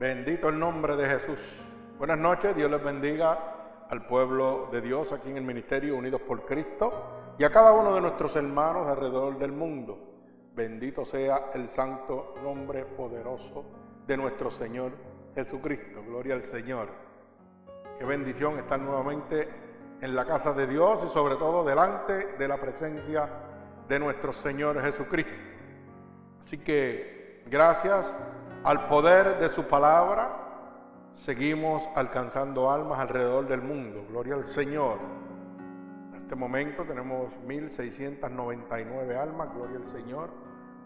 Bendito el nombre de Jesús. Buenas noches, Dios les bendiga al pueblo de Dios aquí en el Ministerio Unidos por Cristo y a cada uno de nuestros hermanos alrededor del mundo. Bendito sea el santo nombre poderoso de nuestro Señor Jesucristo. Gloria al Señor. Qué bendición estar nuevamente en la casa de Dios y sobre todo delante de la presencia de nuestro Señor Jesucristo. Así que gracias al poder de su palabra, seguimos alcanzando almas alrededor del mundo. Gloria al Señor. En este momento tenemos 1699 almas, gloria al Señor,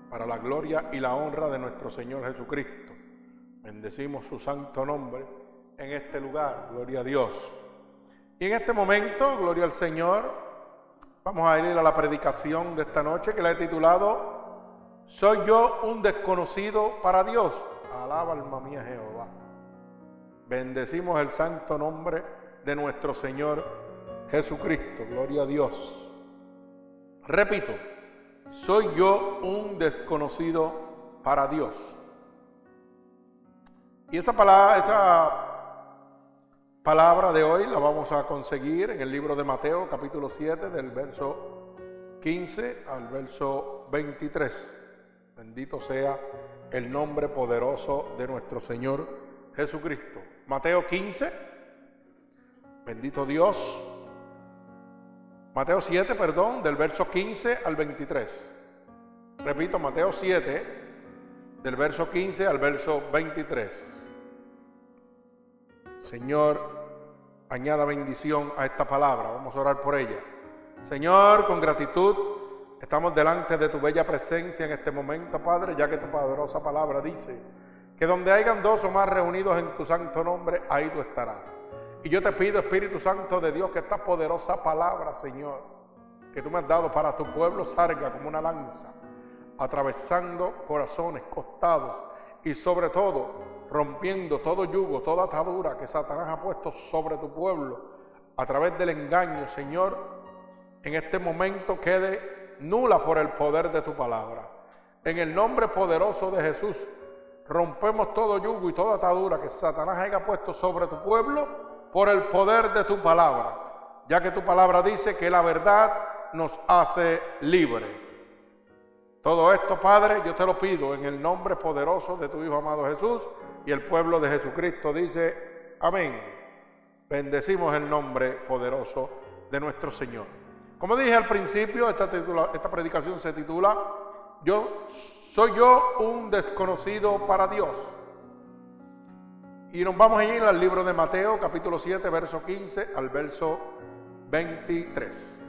para la gloria y la honra de nuestro Señor Jesucristo. Bendecimos su santo nombre en este lugar, gloria a Dios. Y en este momento, gloria al Señor, vamos a ir a la predicación de esta noche que la he titulado soy yo un desconocido para Dios. Alaba alma mía Jehová. Bendecimos el santo nombre de nuestro Señor Jesucristo. Gloria a Dios. Repito, soy yo un desconocido para Dios. Y esa palabra, esa palabra de hoy la vamos a conseguir en el libro de Mateo, capítulo 7, del verso 15 al verso 23. Bendito sea el nombre poderoso de nuestro Señor Jesucristo. Mateo 15. Bendito Dios. Mateo 7, perdón, del verso 15 al 23. Repito, Mateo 7, del verso 15 al verso 23. Señor, añada bendición a esta palabra. Vamos a orar por ella. Señor, con gratitud Estamos delante de tu bella presencia en este momento, Padre, ya que tu poderosa palabra dice que donde hayan dos o más reunidos en tu santo nombre, ahí tú estarás. Y yo te pido, Espíritu Santo de Dios, que esta poderosa palabra, Señor, que tú me has dado para tu pueblo, salga como una lanza, atravesando corazones, costados y sobre todo rompiendo todo yugo, toda atadura que Satanás ha puesto sobre tu pueblo a través del engaño, Señor, en este momento quede nula por el poder de tu palabra. En el nombre poderoso de Jesús, rompemos todo yugo y toda atadura que Satanás haya puesto sobre tu pueblo por el poder de tu palabra, ya que tu palabra dice que la verdad nos hace libre. Todo esto, Padre, yo te lo pido en el nombre poderoso de tu Hijo amado Jesús y el pueblo de Jesucristo dice, amén. Bendecimos el nombre poderoso de nuestro Señor. Como dije al principio, esta, predicación se titula Yo soy yo un desconocido para Dios. Y nos vamos a ir al libro de Mateo, capítulo 7, verso 15 al verso 23.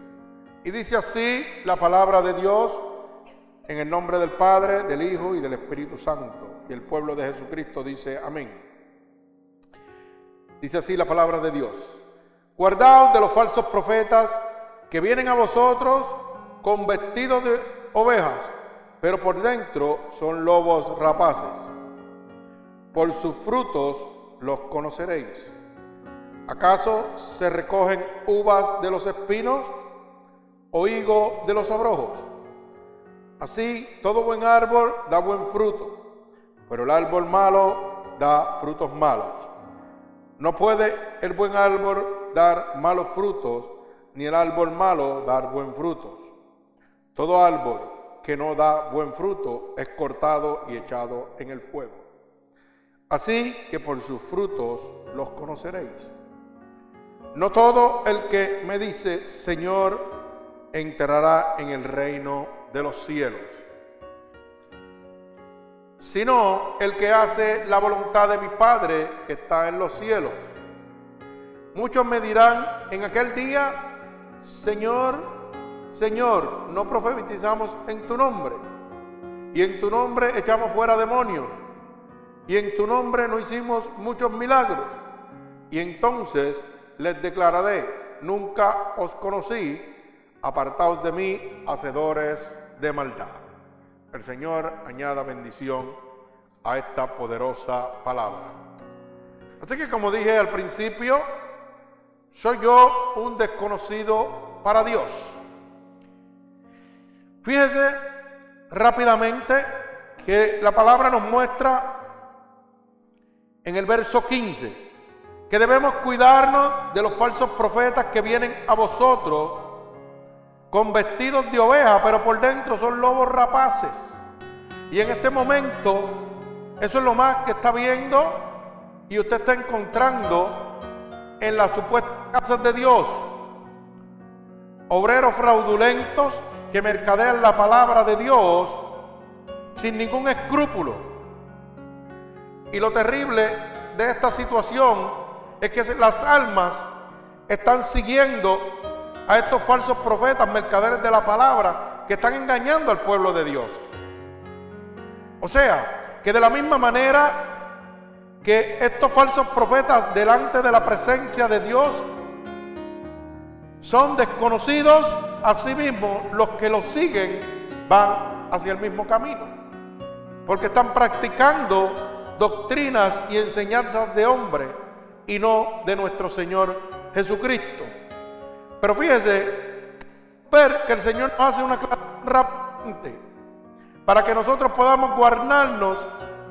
Y dice así la palabra de Dios en el nombre del Padre, del Hijo y del Espíritu Santo. Y el pueblo de Jesucristo dice amén. Dice así la palabra de Dios. Guardaos de los falsos profetas que vienen a vosotros con vestidos de ovejas, pero por dentro son lobos rapaces. Por sus frutos los conoceréis. ¿Acaso se recogen uvas de los espinos o higo de los abrojos? Así, todo buen árbol da buen fruto, pero el árbol malo da frutos malos. No puede el buen árbol dar malos frutos, ni el árbol malo dar buen fruto. Todo árbol que no da buen fruto es cortado y echado en el fuego. Así que por sus frutos los conoceréis. No todo el que me dice Señor entrará en el reino de los cielos, sino el que hace la voluntad de mi Padre que está en los cielos. Muchos me dirán en aquel día, Señor, Señor, no profetizamos en tu nombre. Y en tu nombre echamos fuera demonios. Y en tu nombre no hicimos muchos milagros. Y entonces les declararé, nunca os conocí, apartaos de mí, hacedores de maldad. El Señor añada bendición a esta poderosa palabra. Así que como dije al principio, soy yo un desconocido para Dios. Fíjese rápidamente que la palabra nos muestra en el verso 15, que debemos cuidarnos de los falsos profetas que vienen a vosotros con vestidos de oveja, pero por dentro son lobos rapaces. Y en este momento, eso es lo más que está viendo y usted está encontrando en las supuestas casas de Dios. Obreros fraudulentos que mercadean la palabra de Dios sin ningún escrúpulo. Y lo terrible de esta situación es que las almas están siguiendo a estos falsos profetas, mercaderes de la palabra, que están engañando al pueblo de Dios. O sea, que de la misma manera que estos falsos profetas delante de la presencia de Dios son desconocidos, asimismo los que los siguen van hacia el mismo camino, porque están practicando doctrinas y enseñanzas de hombre y no de nuestro Señor Jesucristo. Pero fíjese, ver que el Señor nos hace una clase para que nosotros podamos guardarnos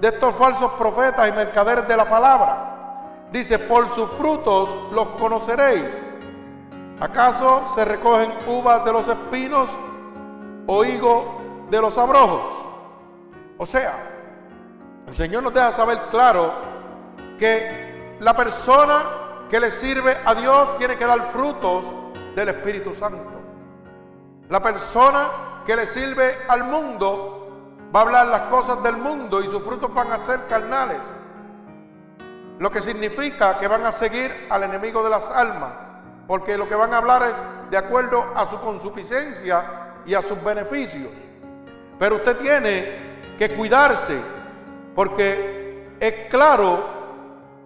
de estos falsos profetas y mercaderes de la palabra. Dice, por sus frutos los conoceréis. ¿Acaso se recogen uvas de los espinos o higo de los abrojos? O sea, el Señor nos deja saber claro que la persona que le sirve a Dios tiene que dar frutos del Espíritu Santo. La persona que le sirve al mundo va a hablar las cosas del mundo y sus frutos van a ser carnales. Lo que significa que van a seguir al enemigo de las almas, porque lo que van a hablar es de acuerdo a su consuficiencia y a sus beneficios. Pero usted tiene que cuidarse, porque es claro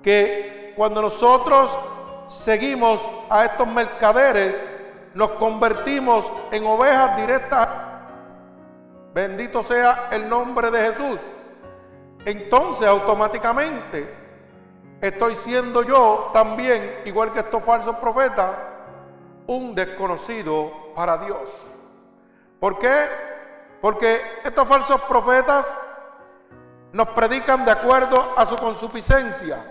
que cuando nosotros seguimos a estos mercaderes, nos convertimos en ovejas directas Bendito sea el nombre de Jesús. Entonces automáticamente estoy siendo yo también, igual que estos falsos profetas, un desconocido para Dios. ¿Por qué? Porque estos falsos profetas nos predican de acuerdo a su consuficiencia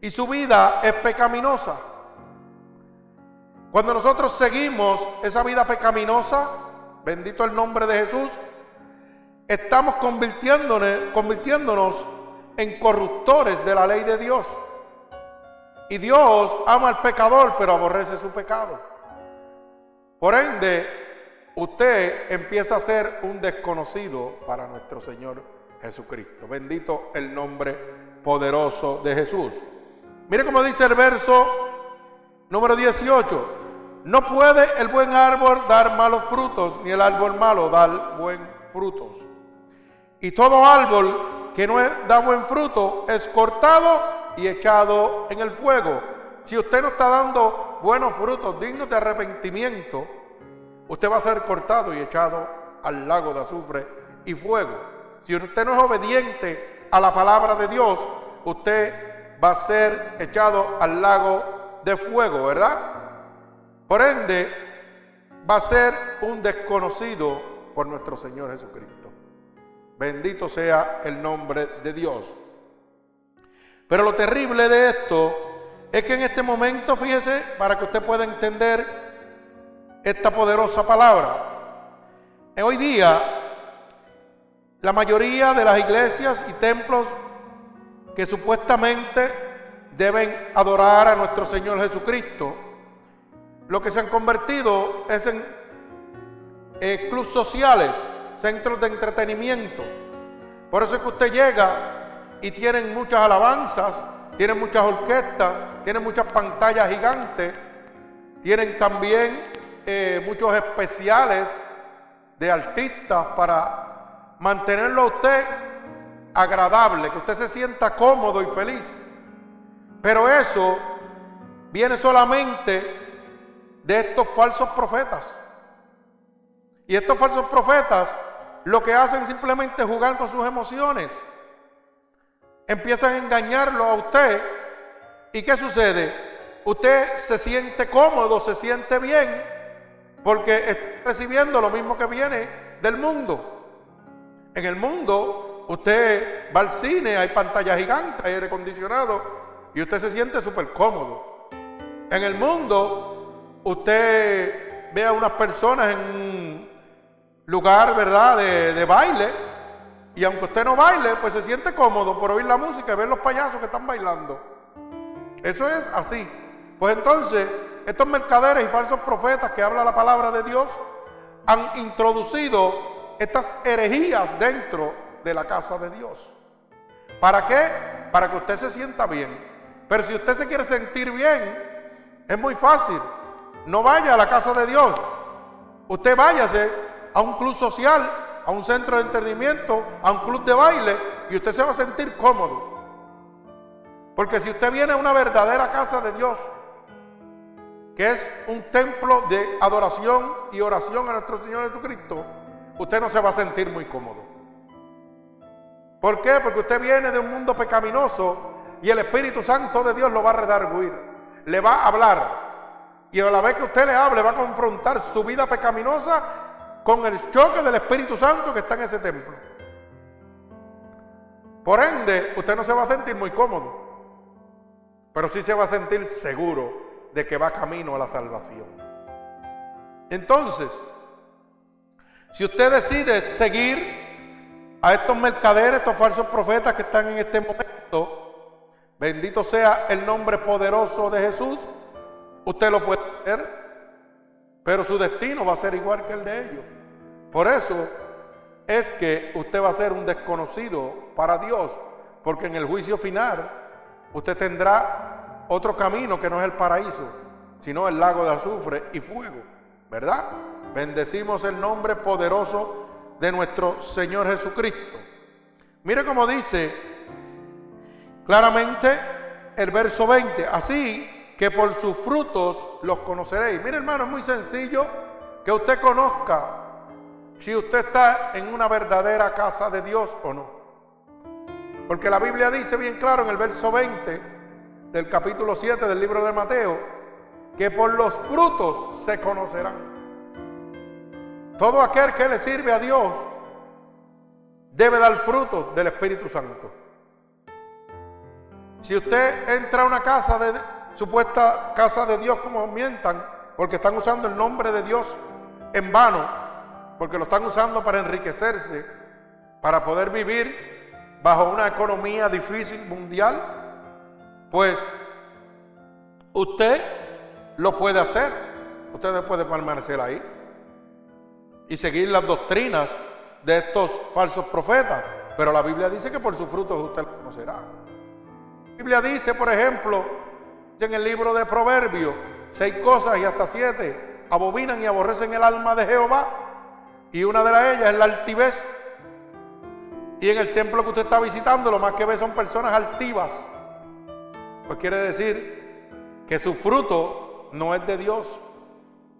y su vida es pecaminosa. Cuando nosotros seguimos esa vida pecaminosa, bendito el nombre de Jesús, estamos convirtiéndonos, en corruptores de la ley de Dios. Y Dios ama al pecador, pero aborrece su pecado. Por ende, usted empieza a ser un desconocido para nuestro Señor Jesucristo. Bendito el nombre poderoso de Jesús. Mire cómo dice el verso número 18. No puede el buen árbol dar malos frutos, ni el árbol malo dar buen frutos. Y todo árbol que no da buen fruto es cortado y echado en el fuego. Si usted no está dando buenos frutos dignos de arrepentimiento, usted va a ser cortado y echado al lago de azufre y fuego. Si usted no es obediente a la palabra de Dios, usted va a ser echado al lago de fuego, ¿verdad? Por ende, va a ser un desconocido por nuestro Señor Jesucristo. Bendito sea el nombre de Dios. Pero lo terrible de esto es que en este momento, fíjese, para que usted pueda entender esta poderosa palabra, hoy día la mayoría de las iglesias y templos que supuestamente deben adorar a nuestro Señor Jesucristo, lo que se han convertido es en eh, clubes sociales, centros de entretenimiento. Por eso es que usted llega y tienen muchas alabanzas, tienen muchas orquestas, tienen muchas pantallas gigantes, tienen también eh, muchos especiales de artistas para mantenerlo a usted agradable, que usted se sienta cómodo y feliz. Pero eso viene solamente de estos falsos profetas. Y estos falsos profetas lo que hacen simplemente jugar con sus emociones. Empiezan a engañarlo a usted. ¿Y qué sucede? Usted se siente cómodo, se siente bien, porque está recibiendo lo mismo que viene del mundo. En el mundo usted va al cine, hay pantalla gigante, hay aire acondicionado y usted se siente súper cómodo. En el mundo, usted ve a unas personas en un lugar, ¿verdad?, de, baile y aunque usted no baile, pues se siente cómodo por oír la música y ver los payasos que están bailando. Eso es así. Pues entonces, estos mercaderes y falsos profetas que habla la palabra de Dios han introducido estas herejías dentro de la casa de Dios. ¿Para qué? Para que usted se sienta bien. Pero si usted se quiere sentir bien, es muy fácil. No vaya a la casa de Dios. Usted váyase a un club social a un centro de entendimiento, a un club de baile y usted se va a sentir cómodo. Porque si usted viene a una verdadera casa de Dios, que es un templo de adoración y oración a nuestro Señor Jesucristo, usted no se va a sentir muy cómodo. ¿Por qué? Porque usted viene de un mundo pecaminoso y el Espíritu Santo de Dios lo va a redarguir, le va a hablar. Y a la vez que usted le hable, va a confrontar su vida pecaminosa con el choque del Espíritu Santo que está en ese templo. Por ende, usted no se va a sentir muy cómodo, pero sí se va a sentir seguro de que va camino a la salvación. Entonces, si usted decide seguir a estos mercaderes, estos falsos profetas que están en este momento, bendito sea el nombre poderoso de Jesús, usted lo puede hacer pero su destino va a ser igual que el de ellos. Por eso es que usted va a ser un desconocido para Dios, porque en el juicio final usted tendrá otro camino que no es el paraíso, sino el lago de azufre y fuego, ¿verdad? Bendecimos el nombre poderoso de nuestro Señor Jesucristo. Mire cómo dice claramente el verso 20, así que por sus frutos los conoceréis. Mire hermano, es muy sencillo que usted conozca si usted está en una verdadera casa de Dios o no. Porque la Biblia dice bien claro en el verso 20 del capítulo 7 del libro de Mateo, que por los frutos se conocerán. Todo aquel que le sirve a Dios debe dar fruto del Espíritu Santo. Si usted entra a una casa de, supuesta casa de Dios como mientan, porque están usando el nombre de Dios en vano, porque lo están usando para enriquecerse, para poder vivir bajo una economía difícil mundial, pues usted lo puede hacer, usted puede permanecer ahí y seguir las doctrinas de estos falsos profetas, pero la Biblia dice que por sus frutos usted lo conocerá. La Biblia dice, por ejemplo, en el libro de Proverbios, seis cosas y hasta siete abominan y aborrecen el alma de Jehová. Y una de ellas es la altivez. Y en el templo que usted está visitando, lo más que ve son personas altivas. Pues quiere decir que su fruto no es de Dios,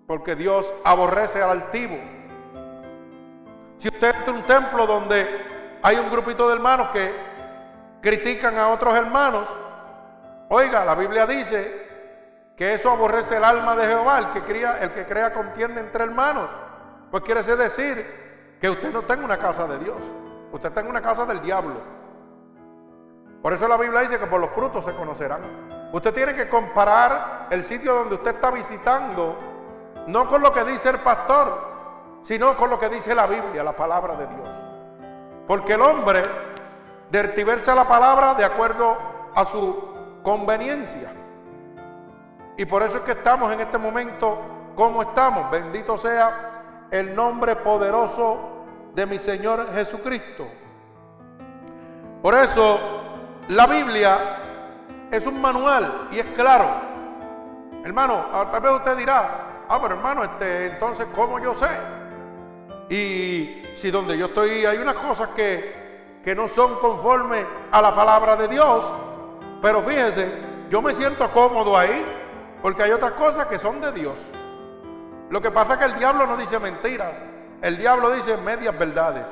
porque Dios aborrece al altivo. Si usted entra a un templo donde hay un grupito de hermanos que critican a otros hermanos, Oiga, la Biblia dice que eso aborrece el alma de Jehová, el que crea, el que crea contiende entre hermanos. Pues quiere decir que usted no está en una casa de Dios, usted está en una casa del diablo. Por eso la Biblia dice que por los frutos se conocerán. Usted tiene que comparar el sitio donde usted está visitando, no con lo que dice el pastor, sino con lo que dice la Biblia, la palabra de Dios. Porque el hombre dertiverse la palabra de acuerdo a su conveniencia. Y por eso es que estamos en este momento como estamos. Bendito sea el nombre poderoso de mi Señor Jesucristo. Por eso la Biblia es un manual y es claro. Hermano, tal vez usted dirá, ah, pero hermano, este, entonces, ¿cómo yo sé? Y si donde yo estoy hay unas cosas que, que no son conformes a la palabra de Dios, pero fíjese, yo me siento cómodo ahí porque hay otras cosas que son de Dios. Lo que pasa es que el diablo no dice mentiras, el diablo dice medias verdades.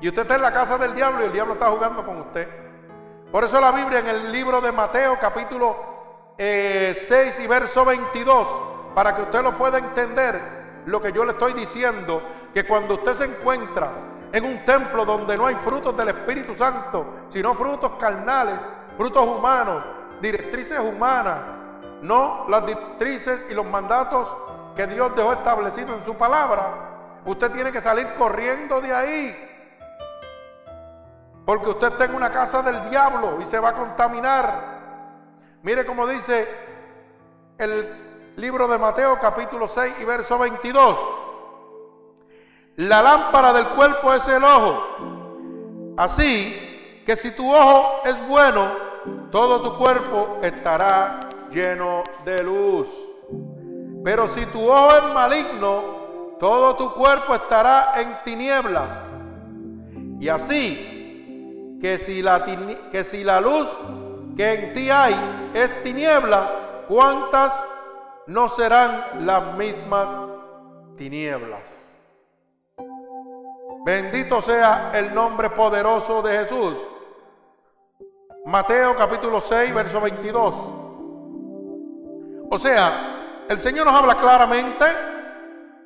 Y usted está en la casa del diablo y el diablo está jugando con usted. Por eso la Biblia en el libro de Mateo capítulo 6 eh, y verso 22, para que usted lo pueda entender, lo que yo le estoy diciendo, que cuando usted se encuentra en un templo donde no hay frutos del Espíritu Santo, sino frutos carnales, frutos humanos, directrices humanas, no las directrices y los mandatos que Dios dejó establecidos en su palabra, usted tiene que salir corriendo de ahí. Porque usted está en una casa del diablo y se va a contaminar. Mire cómo dice el libro de Mateo capítulo 6 y verso 22. La lámpara del cuerpo es el ojo. Así que si tu ojo es bueno, todo tu cuerpo estará lleno de luz. Pero si tu ojo es maligno, todo tu cuerpo estará en tinieblas. Y así que si la, luz que en ti hay es tiniebla, ¿cuántas no serán las mismas tinieblas? Bendito sea el nombre poderoso de Jesús. Mateo capítulo 6, verso 22. O sea, el Señor nos habla claramente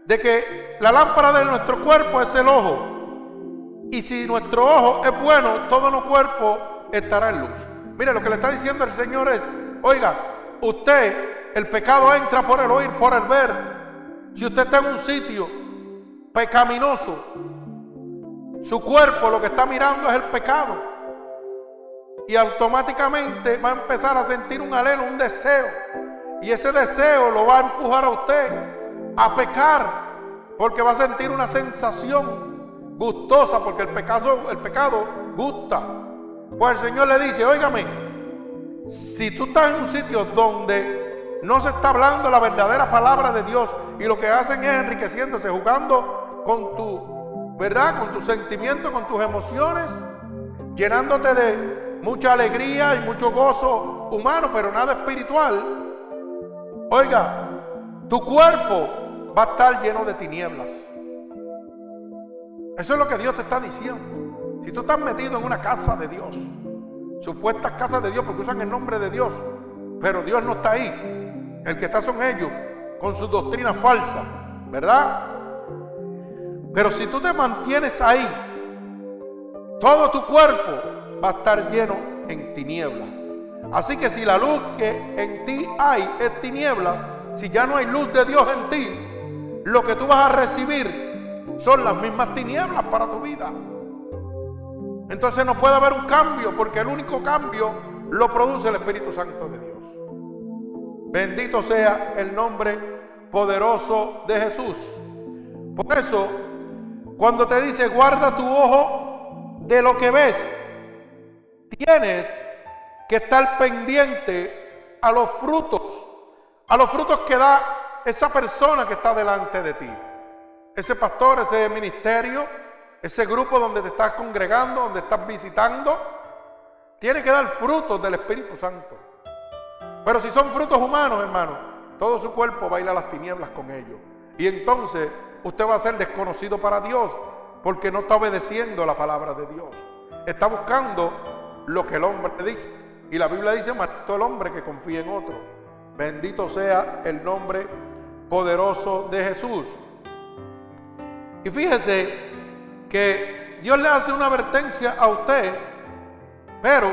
de que la lámpara de nuestro cuerpo es el ojo. Y si nuestro ojo es bueno, todo nuestro cuerpo estará en luz. Mire, lo que le está diciendo el Señor es, oiga, usted, el pecado entra por el oír, por el ver. Si usted está en un sitio pecaminoso, su cuerpo lo que está mirando es el pecado. Y automáticamente va a empezar a sentir un alelo, un deseo. Y ese deseo lo va a empujar a usted a pecar. Porque va a sentir una sensación gustosa. Porque el pecado, el pecado gusta. Pues el Señor le dice, óigame, si tú estás en un sitio donde no se está hablando la verdadera palabra de Dios y lo que hacen es enriqueciéndose, jugando con tu ¿verdad? Con tus sentimientos, con tus emociones, llenándote de mucha alegría y mucho gozo humano, pero nada espiritual. Oiga, tu cuerpo va a estar lleno de tinieblas. Eso es lo que Dios te está diciendo. Si tú estás metido en una casa de Dios, supuestas casas de Dios porque usan el nombre de Dios, pero Dios no está ahí. El que está son ellos con sus doctrinas falsas, ¿verdad? Pero si tú te mantienes ahí, todo tu cuerpo va a estar lleno en tiniebla. Así que si la luz que en ti hay es tiniebla, si ya no hay luz de Dios en ti, lo que tú vas a recibir son las mismas tinieblas para tu vida. Entonces no puede haber un cambio, porque el único cambio lo produce el Espíritu Santo de Dios. Bendito sea el nombre poderoso de Jesús. Por eso cuando te dice, guarda tu ojo de lo que ves, tienes que estar pendiente a los frutos, a los frutos que da esa persona que está delante de ti. Ese pastor, ese ministerio, ese grupo donde te estás congregando, donde estás visitando, tiene que dar frutos del Espíritu Santo. Pero si son frutos humanos, hermano, todo su cuerpo baila las tinieblas con ellos. Y entonces usted va a ser desconocido para Dios porque no está obedeciendo la palabra de Dios. Está buscando lo que el hombre dice. Y la Biblia dice, todo el hombre que confía en otro. Bendito sea el nombre poderoso de Jesús. Y fíjese que Dios le hace una advertencia a usted, pero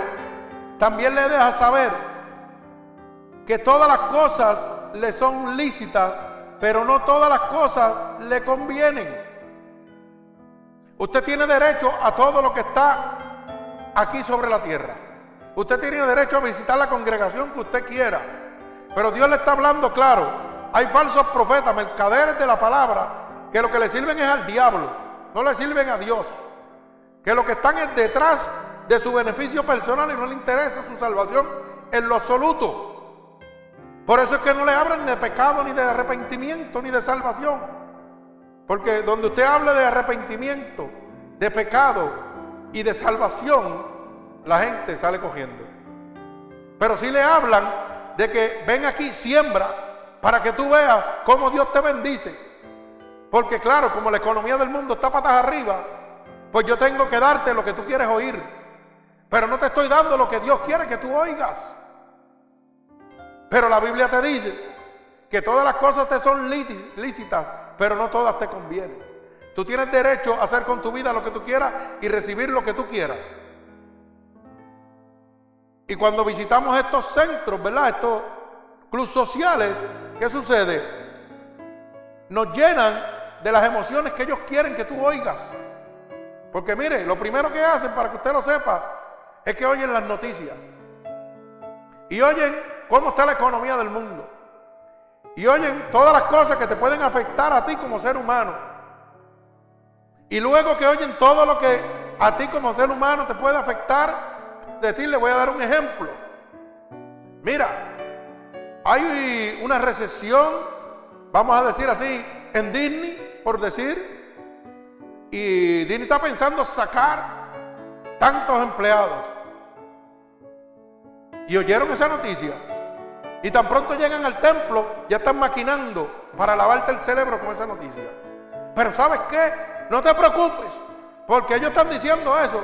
también le deja saber que todas las cosas le son lícitas pero no todas las cosas le convienen. Usted tiene derecho a todo lo que está aquí sobre la tierra. Usted tiene derecho a visitar la congregación que usted quiera. Pero Dios le está hablando claro. Hay falsos profetas, mercaderes de la palabra, que lo que le sirven es al diablo, no le sirven a Dios. Que lo que están es detrás de su beneficio personal y no le interesa su salvación en lo absoluto. Por eso es que no le hablan de pecado, ni de arrepentimiento, ni de salvación. Porque donde usted habla de arrepentimiento, de pecado y de salvación, la gente sale cogiendo. Pero si le hablan de que ven aquí, siembra, para que tú veas cómo Dios te bendice. Porque claro, como la economía del mundo está patas arriba, pues yo tengo que darte lo que tú quieres oír. Pero no te estoy dando lo que Dios quiere que tú oigas. Pero la Biblia te dice que todas las cosas te son lícitas, pero no todas te convienen. Tú tienes derecho a hacer con tu vida lo que tú quieras y recibir lo que tú quieras. Y cuando visitamos estos centros, ¿verdad? Estos clubes sociales, ¿qué sucede? Nos llenan de las emociones que ellos quieren que tú oigas. Porque mire, lo primero que hacen, para que usted lo sepa, es que oyen las noticias. Y oyen cómo está la economía del mundo. Y oyen todas las cosas que te pueden afectar a ti como ser humano. Y luego que oyen todo lo que a ti como ser humano te puede afectar, decirle, voy a dar un ejemplo. Mira, hay una recesión, vamos a decir así, en Disney, por decir, y Disney está pensando sacar tantos empleados. Y oyeron esa noticia. Y tan pronto llegan al templo, ya están maquinando para lavarte el cerebro con esa noticia. Pero ¿sabes qué? No te preocupes, porque ellos están diciendo eso.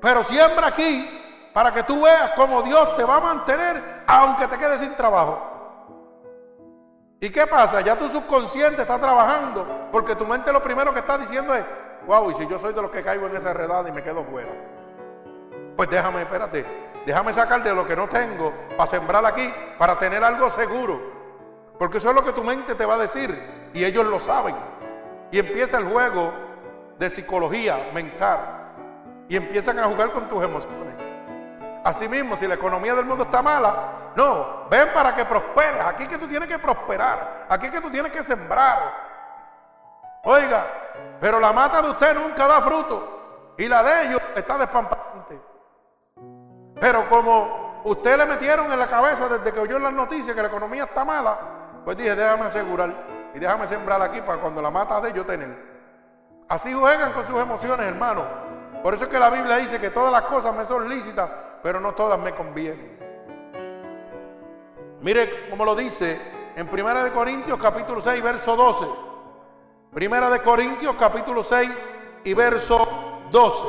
Pero siembra aquí para que tú veas cómo Dios te va a mantener aunque te quedes sin trabajo. ¿Y qué pasa? Ya tu subconsciente está trabajando porque tu mente lo primero que está diciendo es, wow, y si yo soy de los que caigo en esa redada y me quedo fuera. Pues déjame, espérate, déjame sacar de lo que no tengo para sembrar aquí, para tener algo seguro. Porque eso es lo que tu mente te va a decir y ellos lo saben. Y empieza el juego de psicología mental y empiezan a jugar con tus emociones. Asimismo, si la economía del mundo está mala, no, ven para que prosperes. Aquí que tú tienes que prosperar, aquí que tú tienes que sembrar. Oiga, pero la mata de usted nunca da fruto y la de ellos está despampante. Pero como usted le metieron en la cabeza desde que oyó las noticias que la economía está mala, pues dije, déjame asegurar y déjame sembrar aquí para cuando la mata de ellos tener. Así juegan con sus emociones, hermano. Por eso es que la Biblia dice que todas las cosas me son lícitas, pero no todas me convienen. Mire cómo lo dice en Primera de Corintios capítulo 6, verso 12. Primera de Corintios capítulo 6 y verso 12.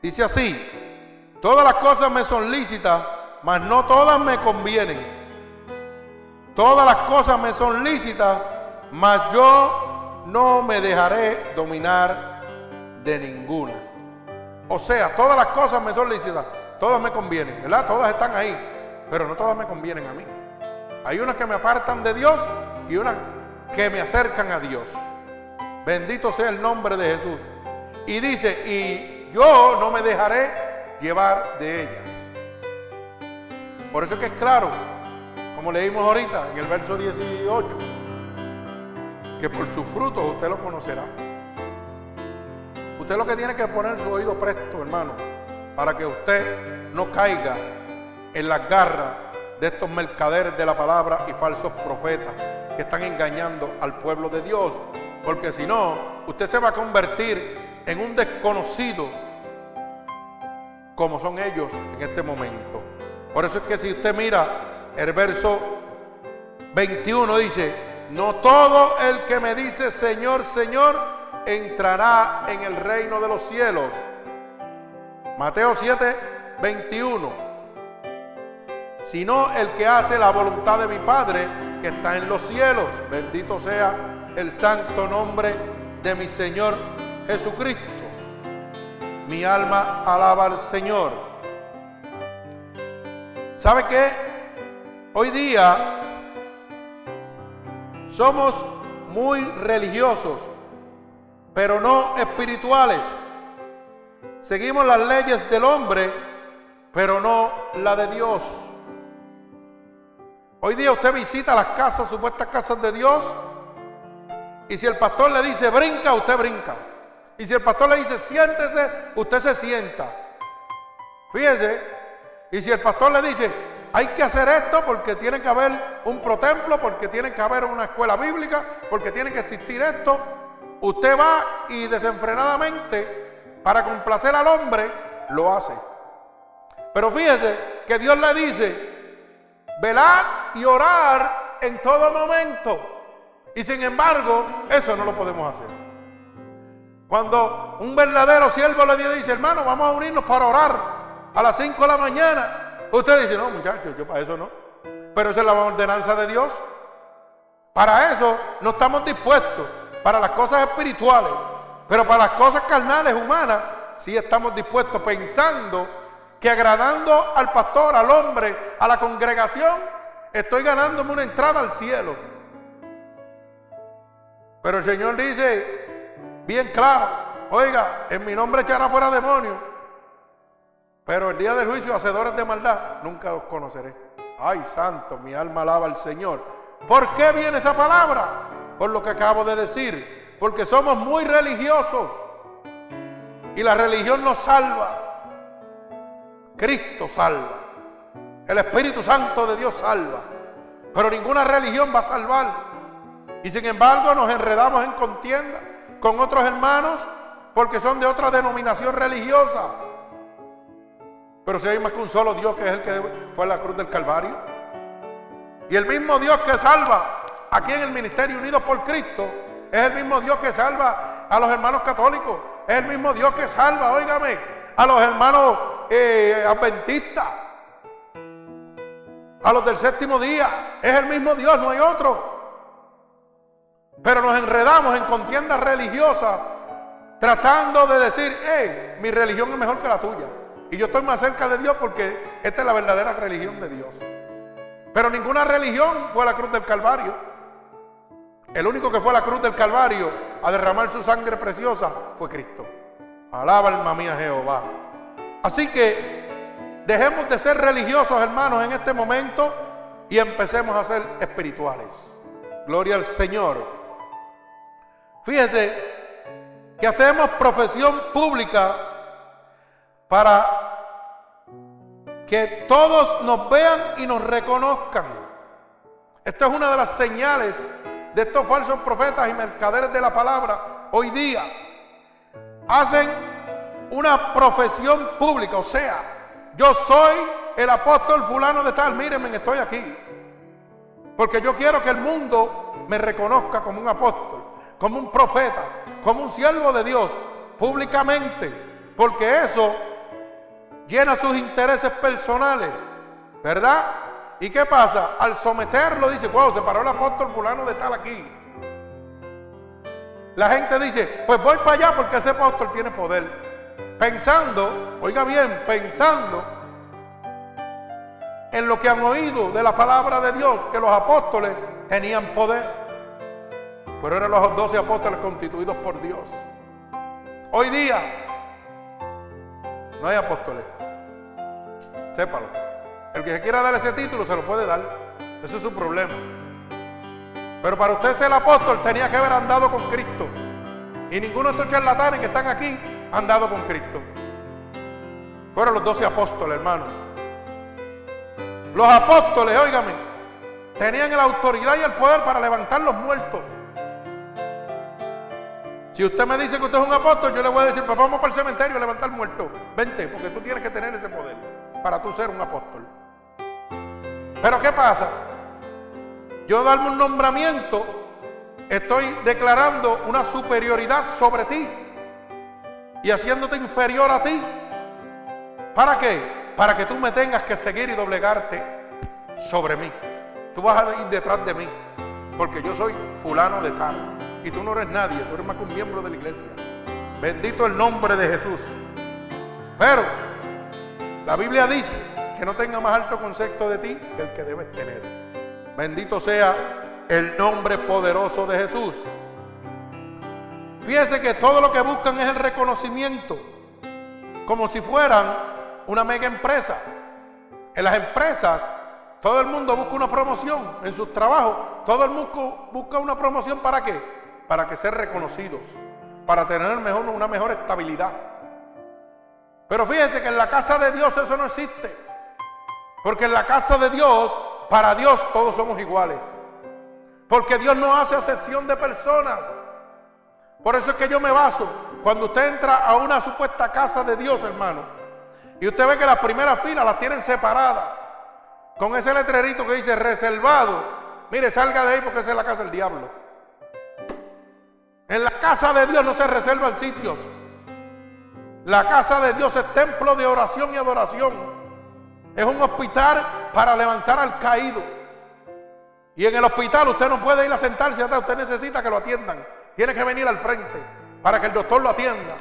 Dice así, todas las cosas me son lícitas, mas no todas me convienen. Todas las cosas me son lícitas, mas yo no me dejaré dominar de ninguna. O sea, todas las cosas me son lícitas, todas me convienen, ¿verdad? Todas están ahí, pero no todas me convienen a mí. Hay unas que me apartan de Dios y unas que me acercan a Dios. Bendito sea el nombre de Jesús. Y dice, y yo no me dejaré llevar de ellas. Por eso es que es claro, como leímos ahorita en el verso 18 que por sus frutos usted lo conocerá. Usted lo que tiene que poner su oído presto, hermano, para que usted no caiga en las garras de estos mercaderes de la palabra y falsos profetas que están engañando al pueblo de Dios. Porque si no, usted se va a convertir en un desconocido como son ellos en este momento. Por eso es que si usted mira el verso 21 dice, no todo el que me dice Señor, Señor, entrará en el reino de los cielos. Mateo 7, 21. Sino el que hace la voluntad de mi Padre que está en los cielos. Bendito sea el santo nombre de mi Señor Jesucristo. Mi alma alaba al Señor. ¿Sabe qué? Hoy día somos muy religiosos, pero no espirituales. Seguimos las leyes del hombre, pero no la de Dios. Hoy día usted visita las casas, supuestas casas de Dios, y si el pastor le dice brinca, usted brinca. Y si el pastor le dice siéntese, usted se sienta. Fíjese, y si el pastor le dice hay que hacer esto porque tiene que haber un protemplo, porque tiene que haber una escuela bíblica, porque tiene que existir esto. Usted va y desenfrenadamente, para complacer al hombre, lo hace. Pero fíjese que Dios le dice, velad y orar en todo momento. Y sin embargo, eso no lo podemos hacer. Cuando un verdadero siervo le dice, hermano, vamos a unirnos para orar a las 5 de la mañana, Usted dice, no, muchachos, yo para eso no. Pero esa es la ordenanza de Dios. Para eso no estamos dispuestos, para las cosas espirituales, pero para las cosas carnales, humanas, sí estamos dispuestos pensando que agradando al pastor, al hombre, a la congregación, estoy ganándome una entrada al cielo. Pero el Señor dice bien claro, oiga, en mi nombre echará fuera demonios, pero el día del juicio, hacedores de maldad, nunca os conoceré. Ay, santo, mi alma alaba al Señor. ¿Por qué viene esa palabra? Por lo que acabo de decir. Porque somos muy religiosos. Y la religión nos salva. Cristo salva. El Espíritu Santo de Dios salva. Pero ninguna religión va a salvar. Y sin embargo nos enredamos en contienda con otros hermanos porque son de otra denominación religiosa. Pero si hay más que un solo Dios que es el que fue a la cruz del Calvario. Y el mismo Dios que salva aquí en el Ministerio Unidos por Cristo es el mismo Dios que salva a los hermanos católicos. Es el mismo Dios que salva, óigame, a los hermanos eh, adventistas. A los del séptimo día. Es el mismo Dios, no hay otro. Pero nos enredamos en contiendas religiosas tratando de decir, hey, mi religión es mejor que la tuya. Y yo estoy más cerca de Dios porque esta es la verdadera religión de Dios. Pero ninguna religión fue a la cruz del Calvario. El único que fue a la cruz del Calvario a derramar su sangre preciosa fue Cristo. Alaba alma mía Jehová. Así que dejemos de ser religiosos, hermanos, en este momento y empecemos a ser espirituales. Gloria al Señor. Fíjese que hacemos profesión pública para que todos nos vean y nos reconozcan. Esto es una de las señales de estos falsos profetas y mercaderes de la palabra hoy día. Hacen una profesión pública, o sea, yo soy el apóstol fulano de tal, mírenme, estoy aquí. Porque yo quiero que el mundo me reconozca como un apóstol, como un profeta, como un siervo de Dios, públicamente. Porque eso llena sus intereses personales, ¿verdad? ¿Y qué pasa? Al someterlo dice, wow, se paró el apóstol fulano de tal aquí. La gente dice, pues voy para allá porque ese apóstol tiene poder. Pensando, oiga bien, pensando en lo que han oído de la palabra de Dios, que los apóstoles tenían poder. Pero eran los doce apóstoles constituidos por Dios. Hoy día no hay apóstoles. Sépalo. El que se quiera dar ese título se lo puede dar. Eso es su problema. Pero para usted ser apóstol tenía que haber andado con Cristo. Y ninguno de estos charlatanes que están aquí han andado con Cristo. Fueron los doce apóstoles, hermano. Los apóstoles, óigame, tenían la autoridad y el poder para levantar los muertos. Si usted me dice que usted es un apóstol, yo le voy a decir, pues vamos para el cementerio a levantar muertos. Vente, porque tú tienes que tener ese poder para tú ser un apóstol. Pero ¿qué pasa? Yo darme un nombramiento, estoy declarando una superioridad sobre ti y haciéndote inferior a ti. ¿Para qué? Para que tú me tengas que seguir y doblegarte sobre mí. Tú vas a ir detrás de mí, porque yo soy fulano de tal. Y tú no eres nadie, tú eres más que un miembro de la iglesia. Bendito el nombre de Jesús. Pero la Biblia dice que no tenga más alto concepto de ti que el que debes tener. Bendito sea el nombre poderoso de Jesús. Fíjense que todo lo que buscan es el reconocimiento, como si fueran una mega empresa. En las empresas, todo el mundo busca una promoción en sus trabajos. Todo el mundo busca una promoción para qué? Para que ser reconocidos, para tener mejor, una mejor estabilidad. Pero fíjense que en la casa de Dios eso no existe. Porque en la casa de Dios, para Dios todos somos iguales. Porque Dios no hace acepción de personas. Por eso es que yo me baso. Cuando usted entra a una supuesta casa de Dios, hermano, y usted ve que las primeras filas las tienen separadas, con ese letrerito que dice reservado, mire, salga de ahí porque esa es la casa del diablo. En la casa de Dios no se reservan sitios. La casa de Dios es templo de oración y adoración. Es un hospital para levantar al caído. Y en el hospital usted no puede ir a sentarse atrás, usted necesita que lo atiendan. Tiene que venir al frente para que el doctor lo atienda.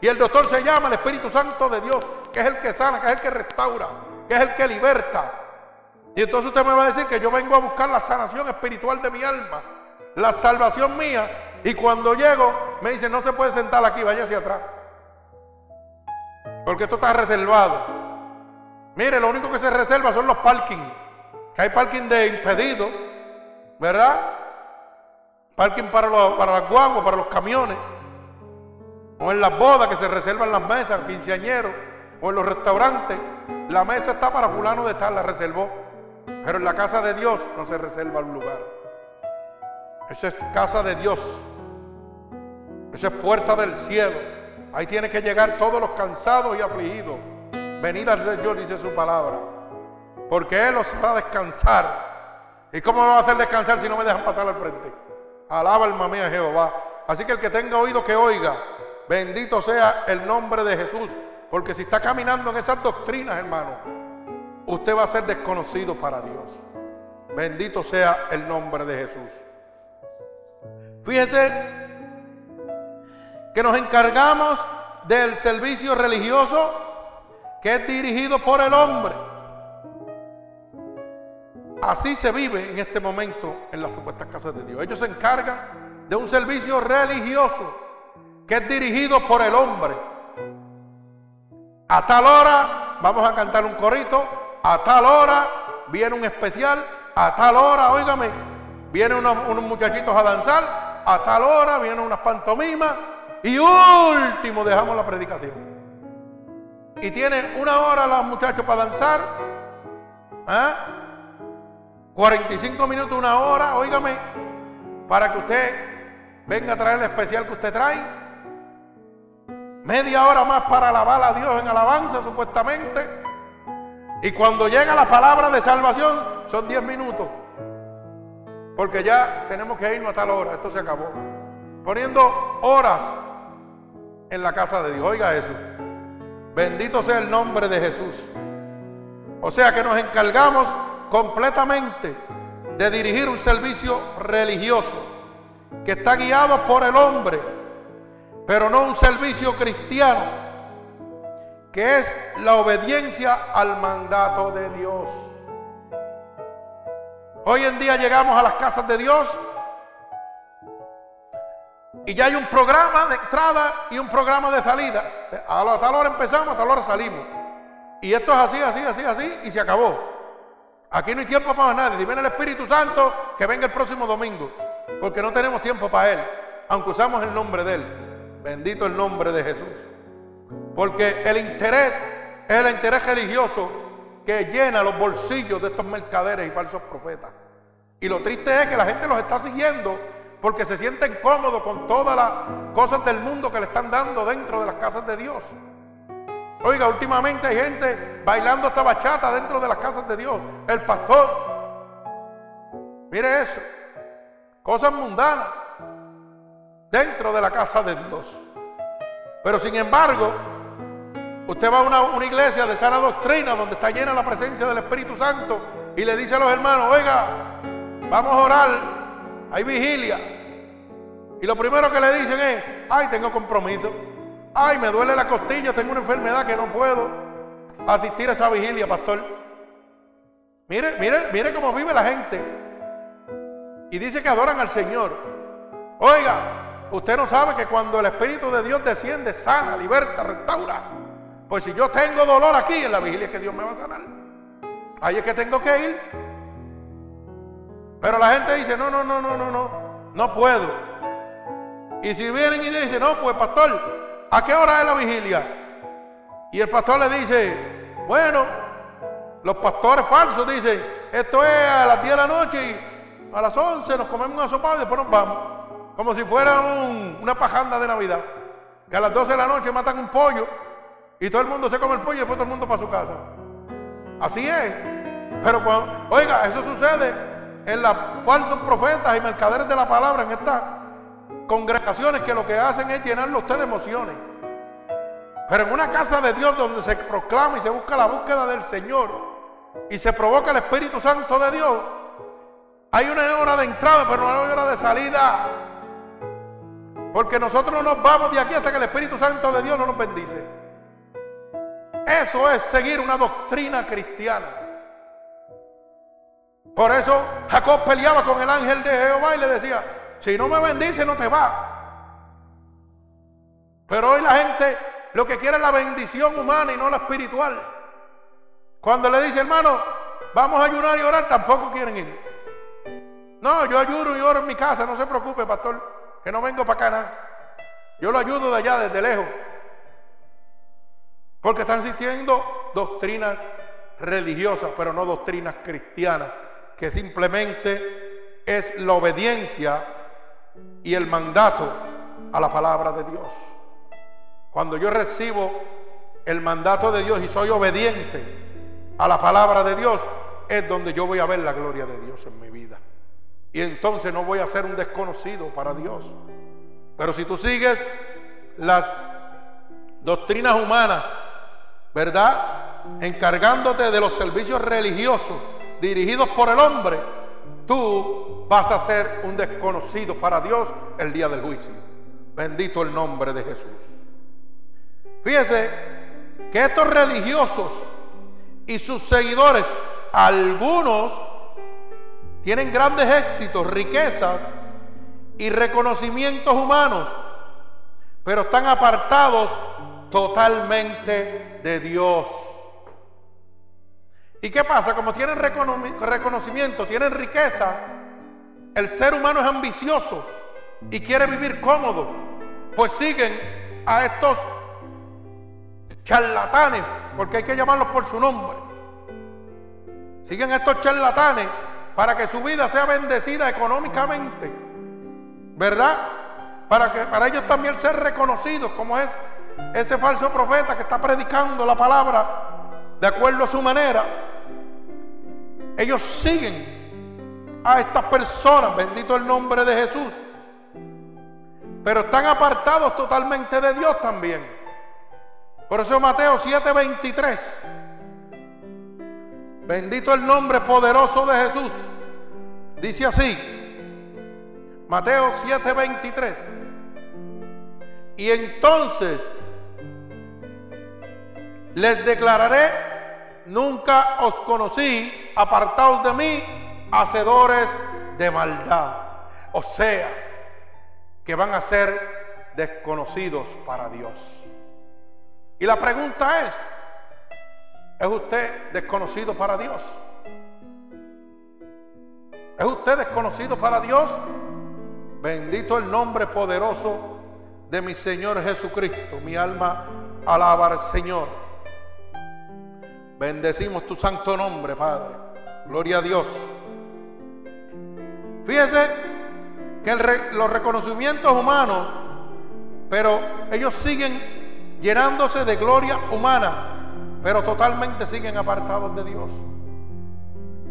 Y el doctor se llama el Espíritu Santo de Dios, que es el que sana, que es el que restaura, que es el que liberta. Y entonces usted me va a decir que yo vengo a buscar la sanación espiritual de mi alma, la salvación mía. Y cuando llego, me dice, no se puede sentar aquí, vaya hacia atrás. Porque esto está reservado. Mire, lo único que se reserva son los parking. Que hay parking de impedido, ¿verdad? Parking para, los, para las guaguas, para los camiones. O en las bodas que se reservan las mesas, quinceañeros. O en los restaurantes. La mesa está para fulano de tal, la reservó. Pero en la casa de Dios no se reserva un lugar. Esa es casa de Dios. Esa es puerta del cielo. Ahí tiene que llegar todos los cansados y afligidos. Venid al Señor, dice su palabra. Porque Él os hará descansar. ¿Y cómo me va a hacer descansar si no me dejan pasar al frente? Alaba alma mía Jehová. Así que el que tenga oído que oiga. Bendito sea el nombre de Jesús. Porque si está caminando en esas doctrinas, hermano, usted va a ser desconocido para Dios. Bendito sea el nombre de Jesús. Fíjese que nos encargamos del servicio religioso que es dirigido por el hombre. Así se vive en este momento en las supuestas casas de Dios. Ellos se encargan de un servicio religioso que es dirigido por el hombre. A tal hora vamos a cantar un corito, a tal hora viene un especial, a tal hora, óigame, vienen unos, unos muchachitos a danzar, a tal hora vienen unas pantomimas y último dejamos la predicación. Y tiene una hora los muchachos para danzar. 45 ¿ah? minutos, una hora, óigame, para que usted venga a traer el especial que usted trae. Media hora más para alabar a Dios en alabanza, supuestamente. Y cuando llega la palabra de salvación, son 10 minutos. Porque ya tenemos que irnos a tal hora, esto se acabó. Poniendo horas en la casa de Dios. Oiga eso. Bendito sea el nombre de Jesús. O sea que nos encargamos completamente de dirigir un servicio religioso que está guiado por el hombre, pero no un servicio cristiano, que es la obediencia al mandato de Dios. Hoy en día llegamos a las casas de Dios y ya hay un programa de entrada y un programa de salida. A tal hora empezamos, a tal hora salimos. Y esto es así, así, así, así, y se acabó. Aquí no hay tiempo para nadie. Si viene el Espíritu Santo, que venga el próximo domingo. Porque no tenemos tiempo para Él, aunque usamos el nombre de Él. Bendito el nombre de Jesús. Porque el interés es el interés religioso que llena los bolsillos de estos mercaderes y falsos profetas. Y lo triste es que la gente los está siguiendo porque se sienten cómodos con todas las cosas del mundo que le están dando dentro de las casas de Dios. Oiga, últimamente hay gente bailando esta bachata dentro de las casas de Dios. El pastor, mire eso, cosas mundanas dentro de la casa de Dios. Pero sin embargo, usted va a una, una iglesia de sana doctrina donde está llena la presencia del Espíritu Santo y le dice a los hermanos, oiga, vamos a orar hay vigilia. Y lo primero que le dicen es, ay, tengo compromiso. Ay, me duele la costilla, tengo una enfermedad que no puedo asistir a esa vigilia, pastor. Mire, mire, mire cómo vive la gente. Y dice que adoran al Señor. Oiga, usted no sabe que cuando el Espíritu de Dios desciende, sana, liberta, restaura. Pues si yo tengo dolor aquí en la vigilia, que Dios me va a sanar. Ahí es que tengo que ir. Pero la gente dice, no, no, no, no, no, no, no puedo. Y si vienen y dicen, no, pues pastor, ¿a qué hora es la vigilia? Y el pastor le dice, bueno, los pastores falsos dicen, esto es a las 10 de la noche y a las 11 nos comemos un asopado y después nos vamos. Como si fuera una pajanda de Navidad. Que a las 12 de la noche matan un pollo y todo el mundo se come el pollo y después todo el mundo para su casa. Así es. Pero cuando, oiga, eso sucede en los falsos profetas y mercaderes de la palabra, en estas congregaciones que lo que hacen es llenarlo usted de emociones. Pero en una casa de Dios donde se proclama y se busca la búsqueda del Señor y se provoca el Espíritu Santo de Dios, Hay una hora de entrada, pero no hay hora de salida. Porque nosotros no nos vamos de aquí hasta que el Espíritu Santo de Dios no nos bendice. Eso es seguir una doctrina cristiana. Por eso Jacob peleaba con el ángel de Jehová y le decía, si no me bendice no te va. Pero hoy la gente lo que quiere es la bendición humana y no la espiritual. Cuando le dice, hermano, vamos a ayunar y orar, tampoco quieren ir. No, yo ayuno y oro en mi casa, no se preocupe, pastor, que no vengo para acá nada. Yo lo ayudo de allá, desde lejos. Porque están existiendo doctrinas religiosas, pero no doctrinas cristianas, que simplemente es la obediencia y el mandato a la palabra de Dios. Cuando yo recibo el mandato de Dios y soy obediente a la palabra de Dios, es donde yo voy a ver la gloria de Dios en mi vida. Y entonces no voy a ser un desconocido para Dios. Pero si tú sigues las doctrinas humanas, ¿verdad? Encargándote de los servicios religiosos dirigidos por el hombre, tú vas a ser un desconocido para Dios el día del juicio. Bendito el nombre de Jesús. Fíjese que estos religiosos y sus seguidores, algunos tienen grandes éxitos, riquezas y reconocimientos humanos, pero están apartados totalmente de Dios. ¿Y qué pasa? Como tienen reconocimiento, tienen riqueza, el ser humano es ambicioso y quiere vivir cómodo, pues siguen a estos charlatanes, porque hay que llamarlos por su nombre. Siguen estos charlatanes para que su vida sea bendecida económicamente, ¿verdad? Para que para ellos también ser reconocidos como es ese falso profeta que está predicando la palabra de acuerdo a su manera. Ellos siguen a estas personas, bendito el nombre de Jesús, pero están apartados totalmente de Dios también. Por eso Mateo 7:23. Bendito el nombre poderoso de Jesús. Dice así. Mateo 7:23. Y entonces les declararé, nunca os conocí, apartados de mí, hacedores de maldad. O sea, que van a ser desconocidos para Dios. Y la pregunta es, ¿es usted desconocido para Dios? ¿Es usted desconocido para Dios? Bendito el nombre poderoso de mi Señor Jesucristo. Mi alma alaba al Señor. Bendecimos tu santo nombre, Padre. Gloria a Dios. Fíjese que los reconocimientos humanos, pero ellos siguen llenándose de gloria humana, pero totalmente siguen apartados de Dios.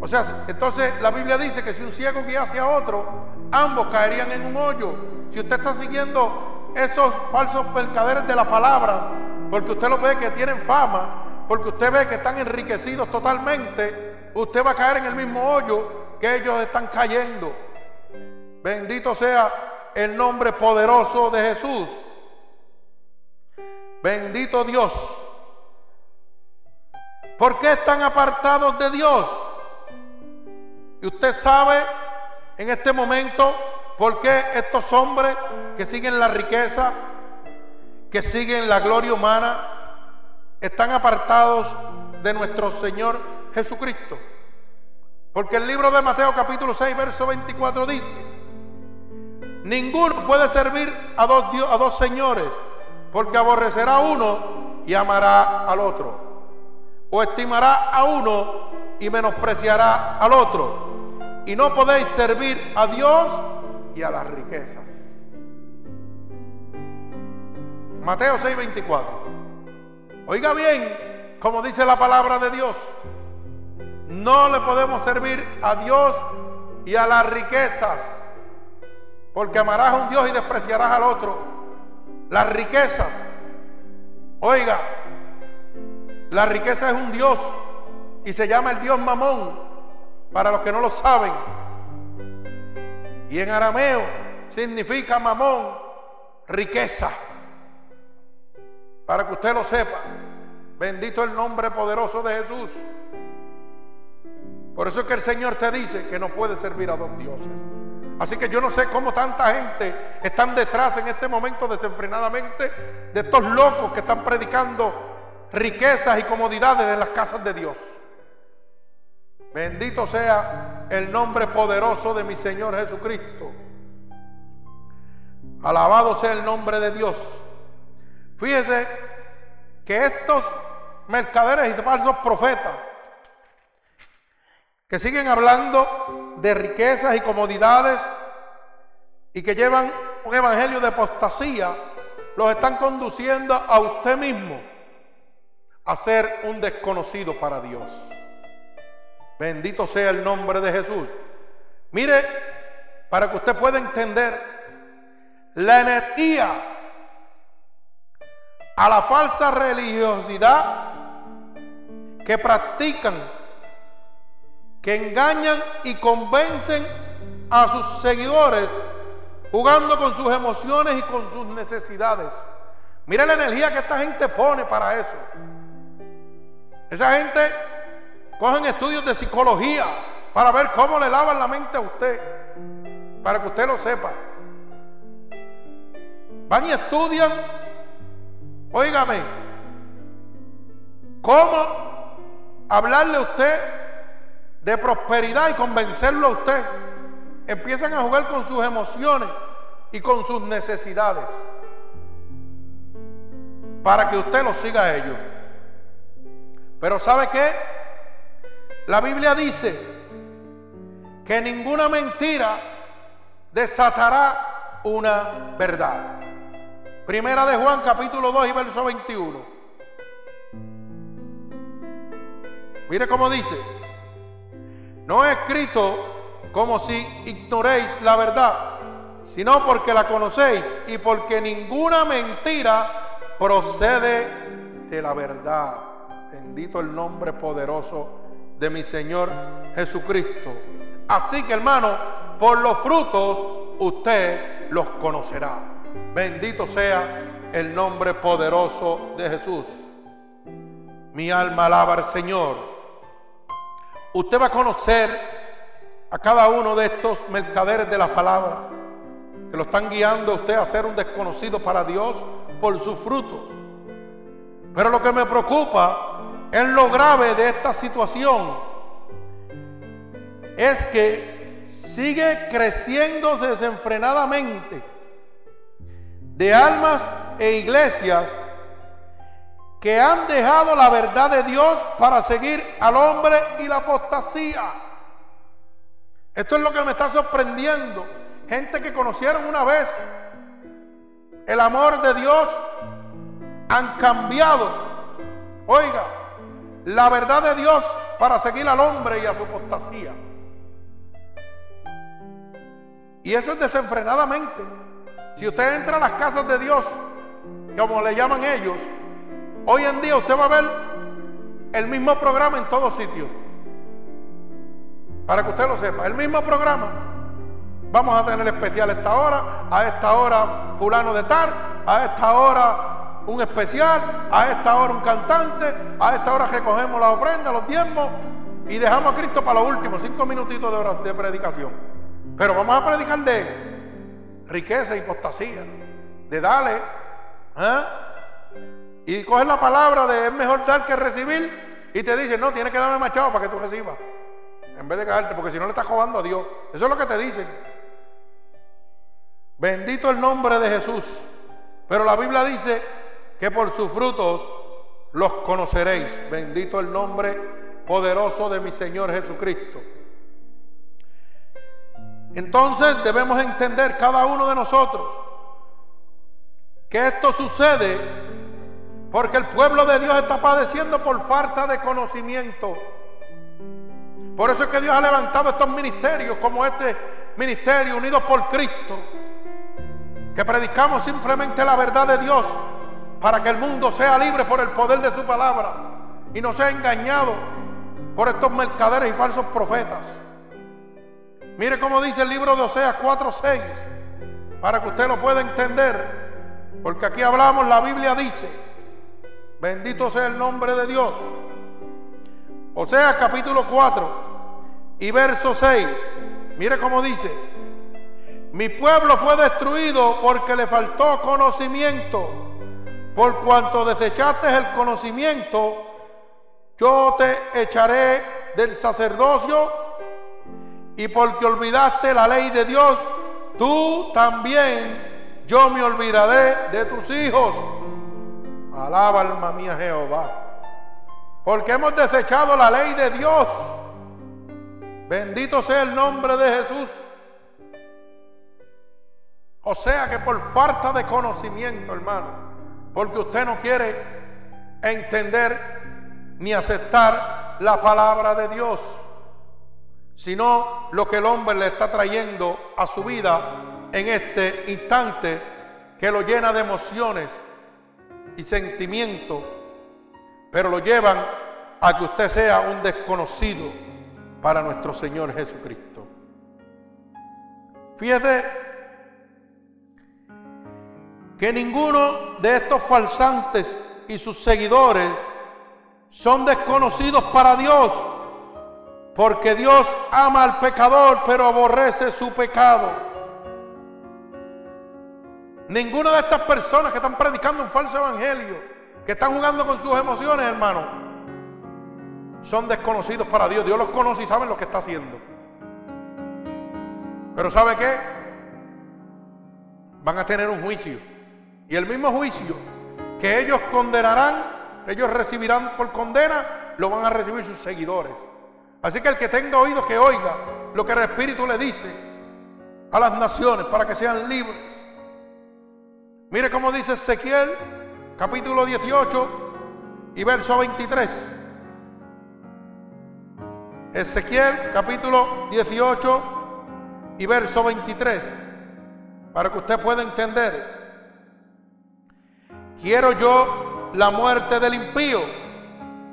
O sea, entonces la Biblia dice que si un ciego guiase a otro, ambos caerían en un hoyo. Si usted está siguiendo esos falsos mercaderes de la palabra, porque usted lo ve que tienen fama, porque usted ve que están enriquecidos totalmente, usted va a caer en el mismo hoyo que ellos están cayendo. Bendito sea el nombre poderoso de Jesús. Bendito Dios. ¿Por qué están apartados de Dios? Y usted sabe en este momento por qué estos hombres que siguen la riqueza, que siguen la gloria humana, están apartados de nuestro Señor Jesucristo. Porque el libro de Mateo capítulo 6, verso 24 dice, ninguno puede servir a dos, a dos señores porque aborrecerá a uno y amará al otro. O estimará a uno y menospreciará al otro. Y no podéis servir a Dios y a las riquezas. Mateo 6:24. Oiga bien, como dice la palabra de Dios, no le podemos servir a Dios y a las riquezas, porque amarás a un Dios y despreciarás al otro las riquezas. Oiga, la riqueza es un Dios y se llama el Dios Mamón, para los que no lo saben. Y en arameo significa mamón, riqueza. Para que usted lo sepa, bendito el nombre poderoso de Jesús. Por eso es que el Señor te dice que no puede servir a dos dioses. Así que yo no sé cómo tanta gente están detrás en este momento desenfrenadamente de estos locos que están predicando riquezas y comodidades en las casas de Dios. Bendito sea el nombre poderoso de mi Señor Jesucristo. Alabado sea el nombre de Dios. Fíjese que estos mercaderes y falsos profetas que siguen hablando de riquezas y comodidades y que llevan un evangelio de apostasía, los están conduciendo a usted mismo a ser un desconocido para Dios. Bendito sea el nombre de Jesús. Mire, para que usted pueda entender la energía a la falsa religiosidad que practican que engañan y convencen a sus seguidores jugando con sus emociones y con sus necesidades. Mira la energía que esta gente pone para eso. Esa gente cogen estudios de psicología para ver cómo le lavan la mente a usted, para que usted lo sepa. Van y estudian, óigame, cómo hablarle a usted de prosperidad y convencerlo a usted. Empiezan a jugar con sus emociones y con sus necesidades para que usted lo siga a ellos. Pero ¿sabe qué? La Biblia dice que ninguna mentira desatará una verdad. Primera de Juan capítulo 2 y verso 21. Mire cómo dice. No he escrito como si ignoréis la verdad, sino porque la conocéis y porque ninguna mentira procede de la verdad. Bendito el nombre poderoso de mi Señor Jesucristo. Así que hermano, por los frutos usted los conocerá. Bendito sea el nombre poderoso de Jesús. Mi alma alaba al Señor usted va a conocer a cada uno de estos mercaderes de la palabra que lo están guiando a usted a ser un desconocido para Dios por su fruto. Pero lo que me preocupa es lo grave de esta situación. Es que sigue creciendo desenfrenadamente de almas e iglesias que han dejado la verdad de Dios para seguir al hombre y la apostasía. Esto es lo que me está sorprendiendo. Gente que conocieron una vez el amor de Dios han cambiado. Oiga, la verdad de Dios para seguir al hombre y a su apostasía. Y eso es desenfrenadamente. Si usted entra a las casas de Dios, como le llaman ellos, Hoy en día usted va a ver el mismo programa en todos sitios. Para que usted lo sepa, el mismo programa. Vamos a tener especial a esta hora, a esta hora fulano de tal, a esta hora un especial, a esta hora un cantante, a esta hora recogemos la ofrenda, los diezmos y dejamos a Cristo para los últimos cinco minutitos de, hora de predicación. Pero vamos a predicar de riqueza y postasía, de darle, ¿eh? Y coges la palabra de es mejor dar que recibir y te dice, no, tienes que darme machado para que tú recibas. En vez de caerte, porque si no le estás jugando a Dios. Eso es lo que te dicen. Bendito el nombre de Jesús. Pero la Biblia dice que por sus frutos los conoceréis. Bendito el nombre poderoso de mi Señor Jesucristo. Entonces debemos entender cada uno de nosotros que esto sucede porque el pueblo de Dios está padeciendo por falta de conocimiento. Por eso es que Dios ha levantado estos ministerios como este ministerio unidos por Cristo. Que predicamos simplemente la verdad de Dios para que el mundo sea libre por el poder de su palabra y no sea engañado por estos mercaderes y falsos profetas. Mire cómo dice el libro de Oseas 4:6, para que usted lo pueda entender. Porque aquí hablamos, la Biblia dice, bendito sea el nombre de Dios. Oseas capítulo 4 y verso 6. Mire cómo dice, mi pueblo fue destruido porque le faltó conocimiento. Por cuanto desechaste el conocimiento, yo te echaré del sacerdocio y porque olvidaste la ley de Dios, tú también yo me olvidaré de tus hijos. Alaba alma mía Jehová. Porque hemos desechado la ley de Dios. Bendito sea el nombre de Jesús. O sea que por falta de conocimiento, hermano, porque usted no quiere entender ni aceptar la palabra de Dios, sino lo que el hombre le está trayendo a su vida en este instante que lo llena de emociones y sentimientos, pero lo llevan a que usted sea un desconocido para nuestro Señor Jesucristo. Fíjese que ninguno de estos falsantes y sus seguidores son desconocidos para Dios, porque Dios ama al pecador, pero aborrece su pecado. Ninguna de estas personas que están predicando un falso evangelio, que están jugando con sus emociones, hermano, son desconocidos para Dios. Dios los conoce y sabe lo que está haciendo. Pero ¿sabe qué? Van a tener un juicio. Y el mismo juicio que ellos condenarán, ellos recibirán por condena, lo van a recibir sus seguidores. Así que el que tenga oído que oiga lo que el Espíritu le dice a las naciones para que sean libres. Mire cómo dice Ezequiel, capítulo 18 y verso 23. Ezequiel, capítulo 18 y verso 23, para que usted pueda entender. Quiero yo la muerte del impío,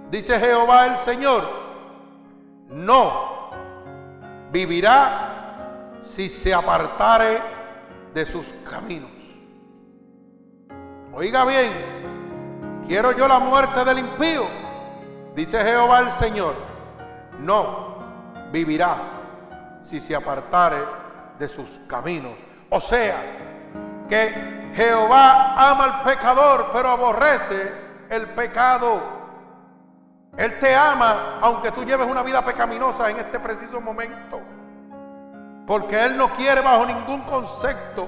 dice Jehová el Señor. No vivirá si se apartare de sus caminos. Oiga bien, quiero yo la muerte del impío, dice Jehová el Señor. No vivirá si se apartare de sus caminos. O sea, que Jehová ama al pecador, pero aborrece el pecado. Él te ama aunque tú lleves una vida pecaminosa en este preciso momento. Porque Él no quiere bajo ningún concepto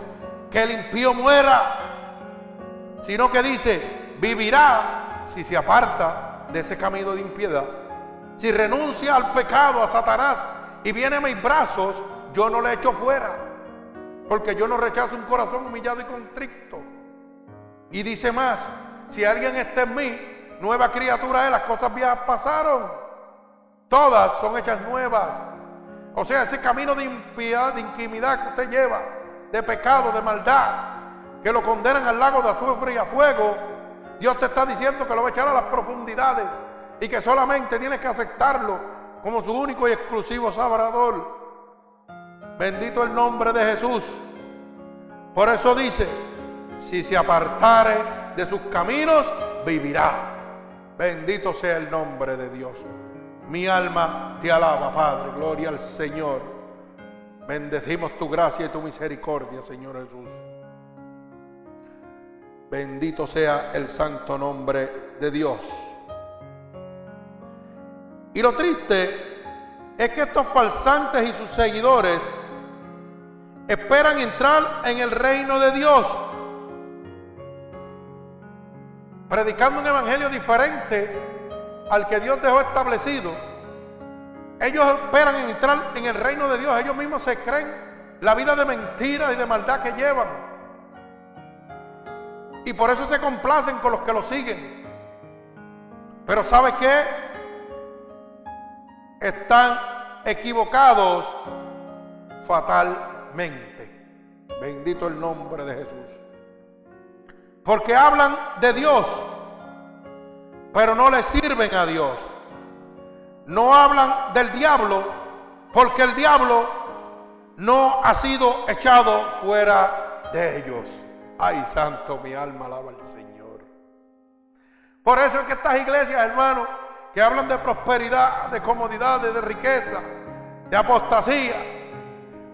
que el impío muera, sino que dice, vivirá si se aparta de ese camino de impiedad. Si renuncia al pecado, a Satanás, y viene a mis brazos, yo no le echo fuera. Porque yo no rechazo un corazón humillado y contrito. Y dice más, si alguien está en mí, nueva criatura es, las cosas viejas pasaron. Todas son hechas nuevas. O sea, ese camino de impiedad, de intimidad que usted lleva, de pecado, de maldad, que lo condenan al lago de azufre y a fuego, Dios te está diciendo que lo va a echar a las profundidades y que solamente tienes que aceptarlo como su único y exclusivo salvador. Bendito el nombre de Jesús. Por eso dice, si se apartare de sus caminos, vivirá. Bendito sea el nombre de Dios. Mi alma te alaba, Padre. Gloria al Señor. Bendecimos tu gracia y tu misericordia, Señor Jesús. Bendito sea el santo nombre de Dios. Y lo triste es que estos falsantes y sus seguidores esperan entrar en el reino de Dios, predicando un evangelio diferente al que Dios dejó establecido. Ellos esperan entrar en el reino de Dios, ellos mismos se creen la vida de mentira y de maldad que llevan. Y por eso se complacen con los que lo siguen. Pero ¿sabe qué? Están equivocados fatal Bendito el nombre de Jesús. Porque hablan de Dios, pero no le sirven a Dios. No hablan del diablo, porque el diablo no ha sido echado fuera de ellos. Ay, santo, mi alma alaba al Señor. Por eso es que estas iglesias, hermanos, que hablan de prosperidad, de comodidad, de riqueza, de apostasía,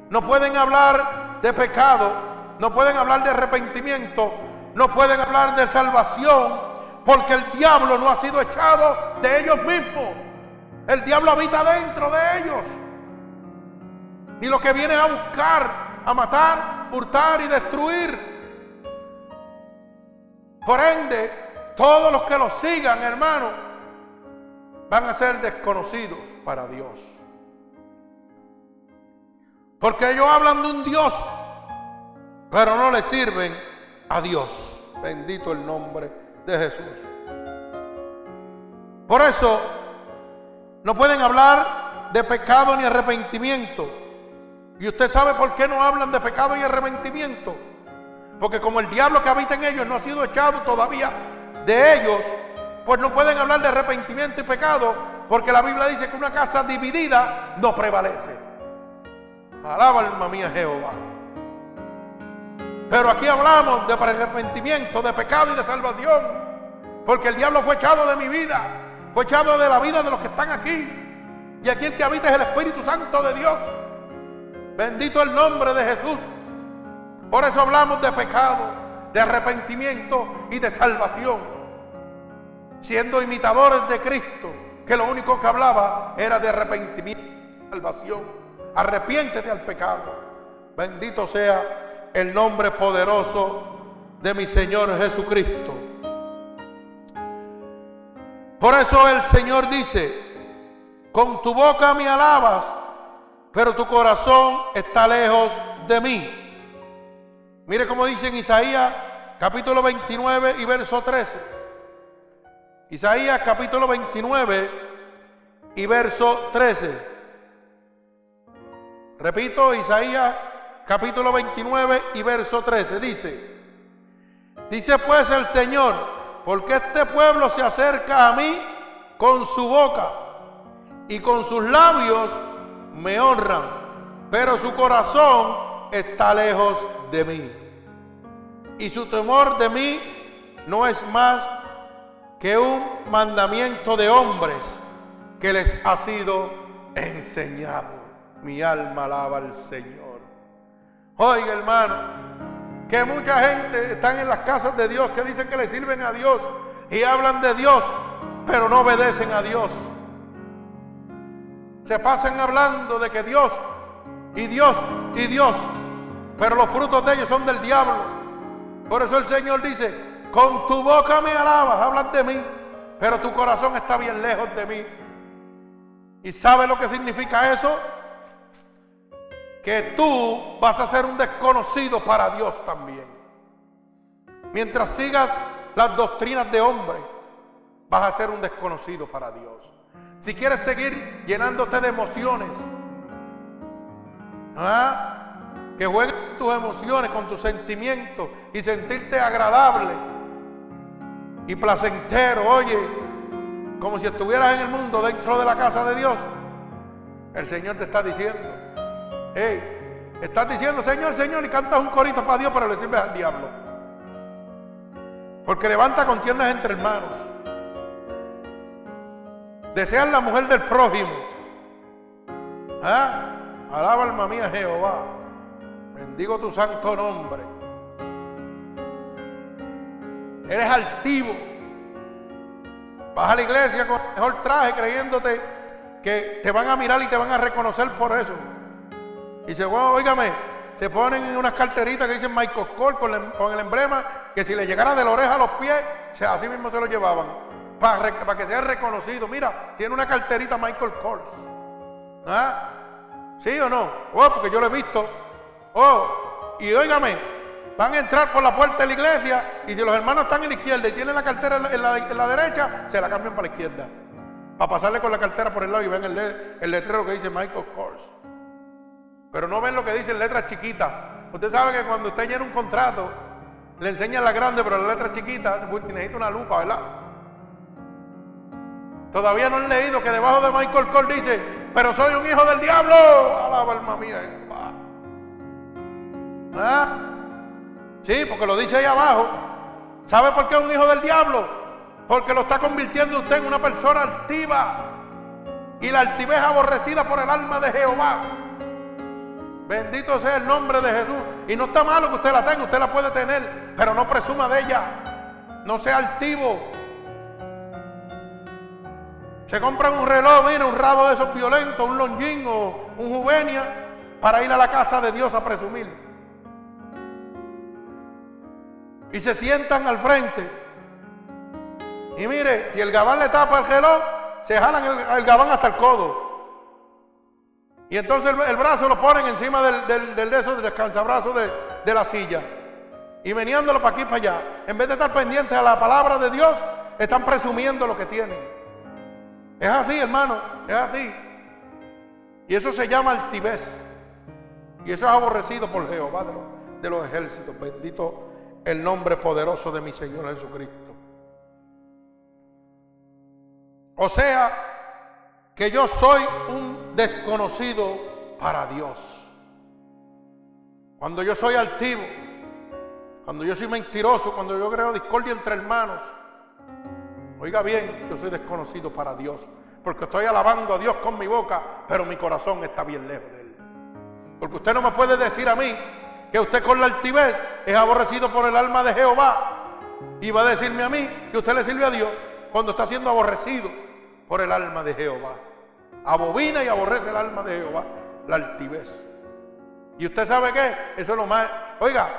no pueden hablar de pecado, no pueden hablar de arrepentimiento, no pueden hablar de salvación, porque el diablo no ha sido echado de ellos mismos. El diablo habita dentro de ellos. Y lo que viene a buscar, a matar, hurtar y destruir. Por ende, todos los que lo sigan, hermano, van a ser desconocidos para Dios. Porque ellos hablan de un Dios, pero no le sirven a Dios. Bendito el nombre de Jesús. Por eso, no pueden hablar de pecado ni arrepentimiento. Y usted sabe por qué no hablan de pecado y arrepentimiento. Porque como el diablo que habita en ellos no ha sido echado todavía de ellos, pues no pueden hablar de arrepentimiento y pecado, porque la Biblia dice que una casa dividida no prevalece. Alaba alma mía Jehová. Pero aquí hablamos de arrepentimiento, de pecado y de salvación, porque el diablo fue echado de mi vida, fue echado de la vida de los que están aquí. Y aquí el que habita es el Espíritu Santo de Dios. Bendito el nombre de Jesús. Por eso hablamos de pecado, de arrepentimiento y de salvación. Siendo imitadores de Cristo, que lo único que hablaba era de arrepentimiento y salvación. Arrepiéntete al pecado. Bendito sea el nombre poderoso de mi Señor Jesucristo. Por eso el Señor dice, con tu boca me alabas pero tu corazón está lejos de mí. Mire cómo dice en Isaías capítulo 29 y verso 13. Isaías capítulo 29 y verso 13. Repito, Isaías capítulo 29 y verso 13 dice, dice pues el Señor, porque este pueblo se acerca a mí con su boca y con sus labios me honran, pero su corazón está lejos de mí. Y su temor de mí no es más que un mandamiento de hombres que les ha sido enseñado. Mi alma alaba al Señor. Oiga, hermano, que mucha gente están en las casas de Dios que dicen que le sirven a Dios y hablan de Dios, pero no obedecen a Dios se pasan hablando de que Dios y Dios y Dios, pero los frutos de ellos son del diablo. Por eso el Señor dice, con tu boca me alabas, hablas de mí, pero tu corazón está bien lejos de mí. ¿Y sabe lo que significa eso? Que tú vas a ser un desconocido para Dios también. Mientras sigas las doctrinas de hombre, vas a ser un desconocido para Dios. Si quieres seguir llenándote de emociones, ¿ah? que juegues tus emociones, con tus sentimientos y sentirte agradable y placentero, oye, como si estuvieras en el mundo dentro de la casa de Dios, el Señor te está diciendo, estás diciendo Señor, Señor, y cantas un corito para Dios, pero le sirves al diablo. Porque levanta contiendas entre hermanos. Desean la mujer del prójimo. ¿Ah? Alaba alma mía Jehová. Bendigo tu santo nombre. Eres altivo. Vas a la iglesia con el mejor traje creyéndote que te van a mirar y te van a reconocer por eso. Y se, bueno, oígame, se ponen en unas carteritas que dicen Michael Kors con, el emblema que si le llegara de la oreja a los pies, así mismo se lo llevaban para, que sea reconocido. Mira, tiene una carterita Michael Kors. ¿Ah? ¿Sí o no? Oh, porque yo lo he visto. Oh, y óigame, van a entrar por la puerta de la iglesia y si los hermanos están en la izquierda y tienen la cartera en la, derecha, se la cambian para la izquierda. Para pasarle con la cartera por el lado y ven el, el letrero que dice Michael Kors. Pero no ven lo que dice en letras chiquitas. Usted sabe que cuando usted llena un contrato, le enseñan la grande, pero la letra chiquita necesita una lupa, ¿verdad? Todavía no han leído que debajo de Michael Kors dice, pero soy un hijo del diablo. Alaba alma mía. ¿Ah? Sí, porque lo dice ahí abajo. ¿Sabe por qué es un hijo del diablo? Porque lo está convirtiendo usted en una persona altiva. Y la altivez aborrecida por el alma de Jehová. Bendito sea el nombre de Jesús. Y no está malo que usted la tenga, usted la puede tener, pero no presuma de ella. No sea altivo. Se compra un reloj, mira, un rado de esos violentos, un longín o un juvenia, para ir a la casa de Dios a presumir. Y se sientan al frente. Y mire, si el gabán le tapa el reloj, se jalan el, gabán hasta el codo. Y entonces el, brazo lo ponen encima del, del, de del descansabrazo de, de la silla. Y veniéndolo para aquí para allá. En vez de estar pendientes a la palabra de Dios, están presumiendo lo que tienen. Es así, hermano, es así. Y eso se llama altivez. Y eso es aborrecido por Jehová de los ejércitos. Bendito el nombre poderoso de mi Señor Jesucristo. O sea, que yo soy un desconocido para Dios. Cuando yo soy altivo, cuando yo soy mentiroso, cuando yo creo discordia entre hermanos, oiga bien, yo soy desconocido para Dios, porque estoy alabando a Dios con mi boca, pero mi corazón está bien lejos de Él. Porque usted no me puede decir a mí que usted con la altivez es aborrecido por el alma de Jehová y va a decirme a mí que usted le sirve a Dios cuando está siendo aborrecido por el alma de Jehová abobina y aborrece el alma de Jehová, la altivez. ¿Y usted sabe qué? Eso es lo más... Oiga,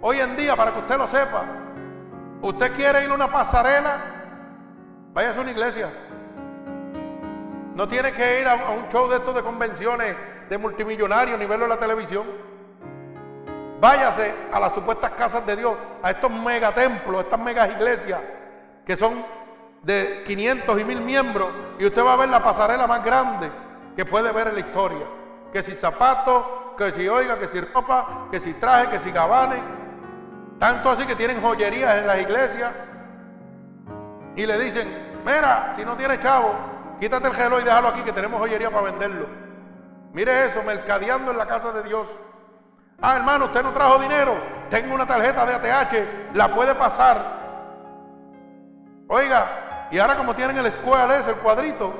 hoy en día, para que usted lo sepa, usted quiere ir a una pasarela, vaya a una iglesia. No tiene que ir a, un show de estos de convenciones de multimillonarios ni verlo en la televisión. Váyase a las supuestas casas de Dios, a estos megatemplos, estas megas iglesias que son de 500 y 1000 miembros y usted va a ver la pasarela más grande que puede ver en la historia. Que si zapatos, que si oiga, que si ropa, que si traje, que si gabanes. Tanto así que tienen joyerías en las iglesias y le dicen, mira, si no tienes chavo, quítate el reloj y déjalo aquí que tenemos joyería para venderlo. Mire eso, mercadeando en la casa de Dios. Ah, hermano, usted no trajo dinero. Tengo una tarjeta de ATH, la puede pasar. Oiga, y ahora como tienen el escuela ese, el cuadrito,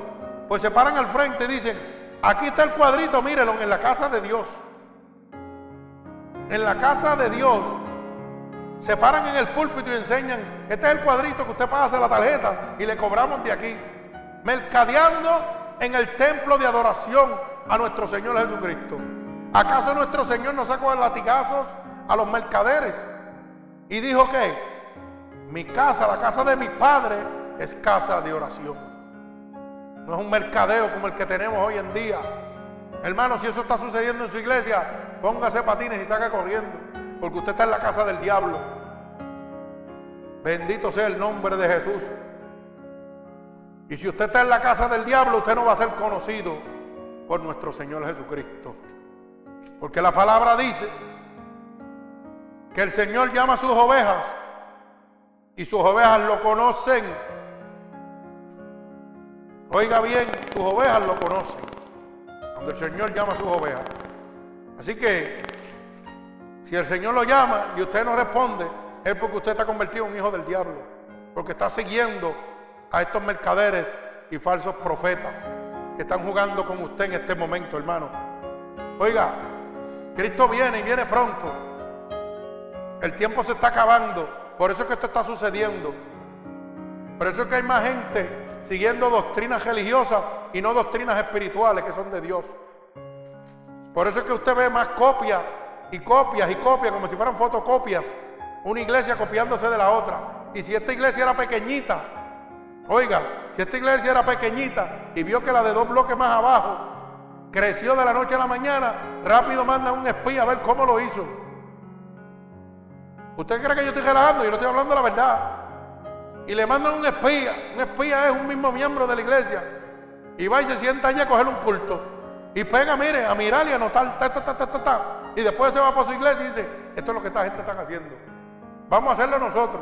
pues se paran al frente y dicen, aquí está el cuadrito, mírelo, en la casa de Dios. En la casa de Dios. Se paran en el púlpito y enseñan, este es el cuadrito que usted pasa la tarjeta y le cobramos de aquí. Mercadeando en el templo de adoración a nuestro Señor Jesucristo. ¿Acaso nuestro Señor no sacó latigazos a los mercaderes? Y dijo que mi casa, la casa de mi padre, es casa de oración. No es un mercadeo como el que tenemos hoy en día. Hermano, si eso está sucediendo en su iglesia, póngase patines y salga corriendo, porque usted está en la casa del diablo. Bendito sea el nombre de Jesús. Y si usted está en la casa del diablo, usted no va a ser conocido por nuestro Señor Jesucristo. Porque la palabra dice que el Señor llama a sus ovejas y sus ovejas lo conocen Oiga bien, sus ovejas lo conocen. Cuando el Señor llama a sus ovejas. Así que, si el Señor lo llama y usted no responde, es porque usted está convertido en un hijo del diablo. Porque está siguiendo a estos mercaderes y falsos profetas que están jugando con usted en este momento, hermano. Oiga, Cristo viene y viene pronto. El tiempo se está acabando. Por eso es que esto está sucediendo. Por eso es que hay más gente siguiendo doctrinas religiosas y no doctrinas espirituales que son de Dios. Por eso es que usted ve más copias y copias y copias, como si fueran fotocopias, una iglesia copiándose de la otra. Y si esta iglesia era pequeñita, oiga, si esta iglesia era pequeñita y vio que la de dos bloques más abajo creció de la noche a la mañana, rápido manda un espía a ver cómo lo hizo. ¿Usted cree que yo estoy relajando? Yo no estoy hablando la verdad y le mandan un espía. Un espía es un mismo miembro de la iglesia. Y va y se sienta allí a coger un culto. Y pega, mire, a mirar y a anotar, ta, ta, ta, Y después se va por su iglesia y dice, esto es lo que esta gente está haciendo. Vamos a hacerlo nosotros.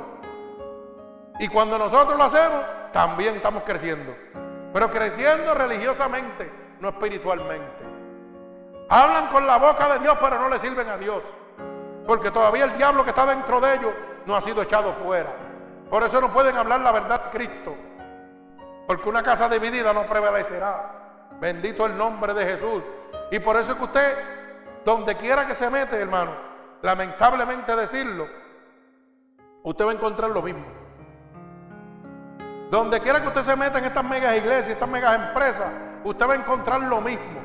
Y cuando nosotros lo hacemos, también estamos creciendo. Pero creciendo religiosamente, no espiritualmente. Hablan con la boca de Dios, pero no le sirven a Dios. Porque todavía el diablo que está dentro de ellos no ha sido echado fuera. Por eso no pueden hablar la verdad de Cristo. Porque una casa dividida no prevalecerá. Bendito el nombre de Jesús. Y por eso es que usted, donde quiera que se mete, hermano, lamentablemente decirlo, usted va a encontrar lo mismo. Donde quiera que usted se meta en estas megas iglesias, estas megas empresas, usted va a encontrar lo mismo.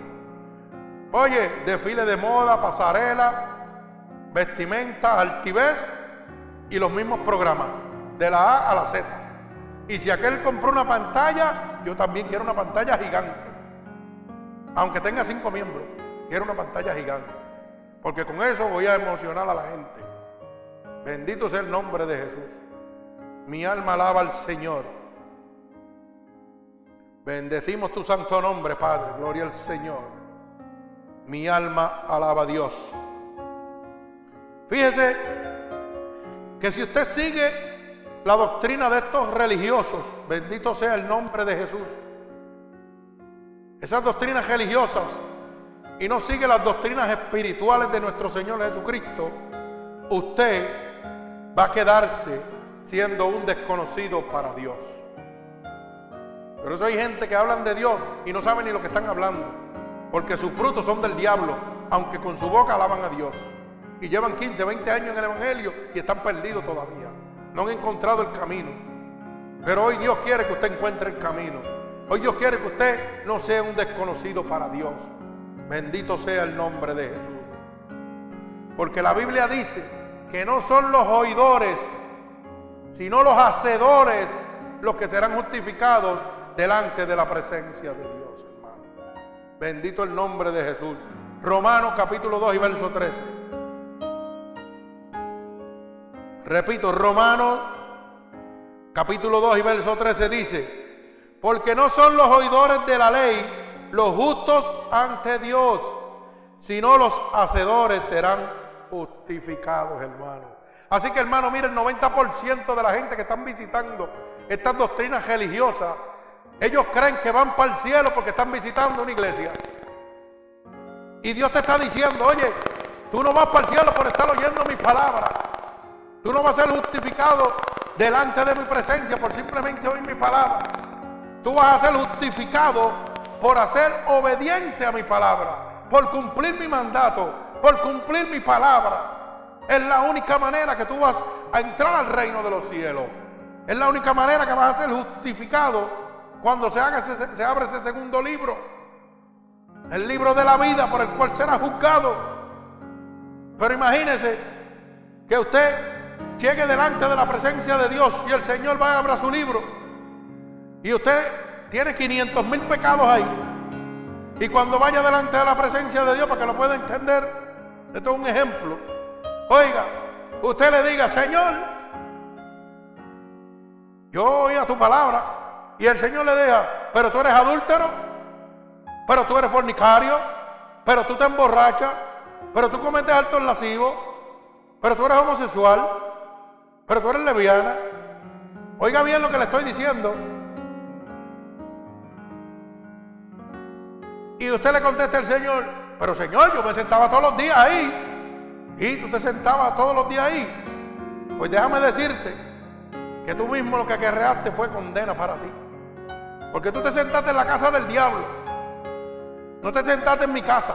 Oye, desfile de moda, pasarela, vestimenta, altivez y los mismos programas, de la A a la Z. Y si aquel compró una pantalla, yo también quiero una pantalla gigante. Aunque tenga cinco miembros, quiero una pantalla gigante. Porque con eso voy a emocionar a la gente. Bendito sea el nombre de Jesús. Mi alma alaba al Señor. Bendecimos tu santo nombre, Padre. Gloria al Señor. Mi alma alaba a Dios. Fíjese que si usted sigue la doctrina de estos religiosos, bendito sea el nombre de Jesús, esas doctrinas religiosas y no sigue las doctrinas espirituales de nuestro Señor Jesucristo, usted va a quedarse siendo un desconocido para Dios. Por eso hay gente que hablan de Dios y no saben ni lo que están hablando, porque sus frutos son del diablo, aunque con su boca alaban a Dios. Y llevan 15, 20 años en el Evangelio y están perdidos todavía. No han encontrado el camino. Pero hoy Dios quiere que usted encuentre el camino. Hoy Dios quiere que usted no sea un desconocido para Dios. Bendito sea el nombre de Jesús. Porque la Biblia dice que no son los oidores, sino los hacedores los que serán justificados delante de la presencia de Dios, hermano. Bendito el nombre de Jesús. Romanos capítulo 2 y verso 13. Repito, Romanos capítulo 2 y verso 13 dice, porque no son los oidores de la ley los justos ante Dios, sino los hacedores serán justificados, hermano. Así que, hermano, mire, el 90% de la gente que están visitando estas doctrinas religiosas, ellos creen que van para el cielo porque están visitando una iglesia. Y Dios te está diciendo, oye, tú no vas para el cielo por estar oyendo mis palabras. Tú no vas a ser justificado delante de mi presencia por simplemente oír mis palabras. Tú vas a ser justificado por hacer obediente a mi palabra, por cumplir mi mandato, por cumplir mi palabra. Es la única manera que tú vas a entrar al reino de los cielos. Es la única manera que vas a ser justificado cuando se, haga se abre ese segundo libro. El libro de la vida por el cual será juzgado. Pero imagínese que usted llegue delante de la presencia de Dios y el Señor va a abrir su libro y usted tiene 500 mil pecados ahí. Y cuando vaya delante de la presencia de Dios, para que lo pueda entender, esto es un ejemplo. Oiga, usted le diga, Señor, yo oí a tu palabra. Y el Señor le diga, pero tú eres adúltero, pero tú eres fornicario, pero tú te emborrachas, pero tú cometes altos lascivos, pero tú eres homosexual, pero tú eres leviana. Oiga bien lo que le estoy diciendo. Y usted le contesta al Señor, pero Señor, yo me sentaba todos los días ahí. Y tú te sentabas todos los días ahí. Pues déjame decirte que tú mismo lo que querreaste fue condena para ti. Porque tú te sentaste en la casa del diablo. No te sentaste en mi casa.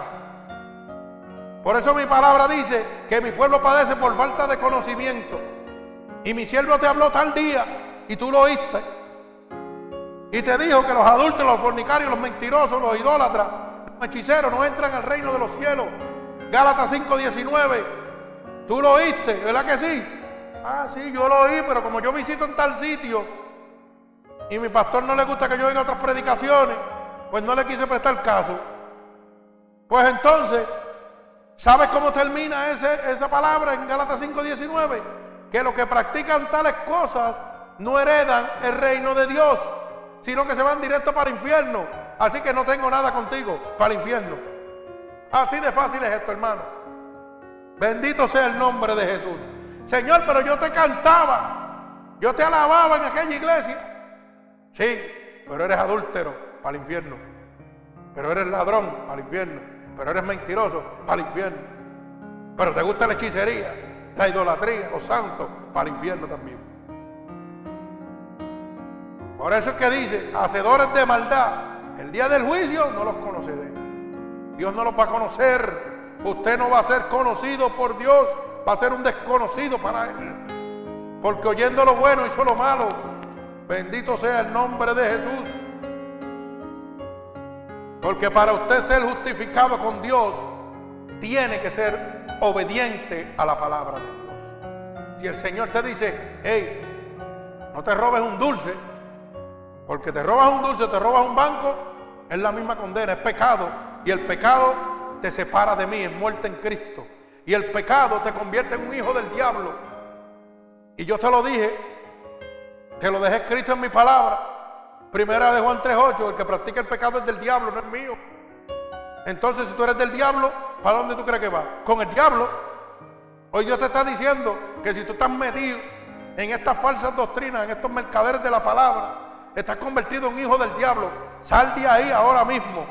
Por eso mi palabra dice que mi pueblo padece por falta de conocimiento. Y mi siervo te habló tal día y tú lo oíste. Y te dijo que los adultos, los fornicarios, los mentirosos, los idólatras, los hechiceros no entran al reino de los cielos. Gálatas 5:19. Tú lo oíste, ¿verdad que sí? Ah, sí, yo lo oí, pero como yo visito en tal sitio y mi pastor no le gusta que yo oiga otras predicaciones, pues no le quise prestar caso. Pues entonces, ¿sabes cómo termina ese, esa palabra en Gálatas 5:19? Que los que practican tales cosas no heredan el reino de Dios sino que se van directo para el infierno. Así que no tengo nada contigo para el infierno. Así de fácil es esto, hermano. Bendito sea el nombre de Jesús. Señor, pero yo te cantaba, yo te alababa en aquella iglesia. Sí, pero eres adúltero para el infierno. Pero eres ladrón para el infierno. Pero eres mentiroso para el infierno. Pero te gusta la hechicería, la idolatría, los santos, para el infierno también. Por eso es que dice, hacedores de maldad, el día del juicio no los conoceré. Dios no los va a conocer. Usted no va a ser conocido por Dios, va a ser un desconocido para Él. Porque oyendo lo bueno hizo lo malo. Bendito sea el nombre de Jesús. Porque para usted ser justificado con Dios, tiene que ser obediente a la palabra de Dios. Si el Señor te dice, hey, no te robes un dulce, porque te robas un dulce, te robas un banco, es la misma condena, es pecado. Y el pecado te separa de mí, es muerte en Cristo. Y el pecado te convierte en un hijo del diablo. Y yo te lo dije, que lo dejé escrito en mi palabra. Primera de Juan 3.8, el que practica el pecado es del diablo, no es mío. Entonces, si tú eres del diablo, ¿para dónde tú crees que va? Con el diablo. Hoy Dios te está diciendo que si tú estás metido en estas falsas doctrinas, en estos mercaderes de la palabra, estás convertido en hijo del diablo. Sal de ahí ahora mismo.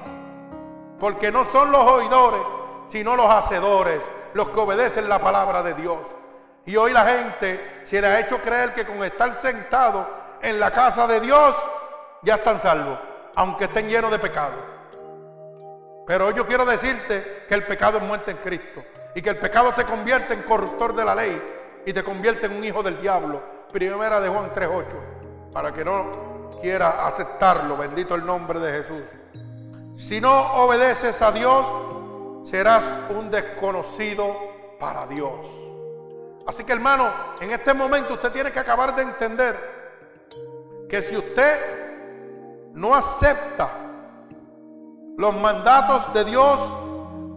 Porque no son los oidores, sino los hacedores, los que obedecen la palabra de Dios. Y hoy la gente se le ha hecho creer que con estar sentado en la casa de Dios, ya están salvos, aunque estén llenos de pecado. Pero hoy yo quiero decirte que el pecado es muerte en Cristo y que el pecado te convierte en corruptor de la ley y te convierte en un hijo del diablo. Primera de Juan 3.8, para que no quiera aceptarlo, bendito el nombre de Jesús. Si no obedeces a Dios, serás un desconocido para Dios. Así que hermano, en este momento usted tiene que acabar de entender que si usted no acepta los mandatos de Dios,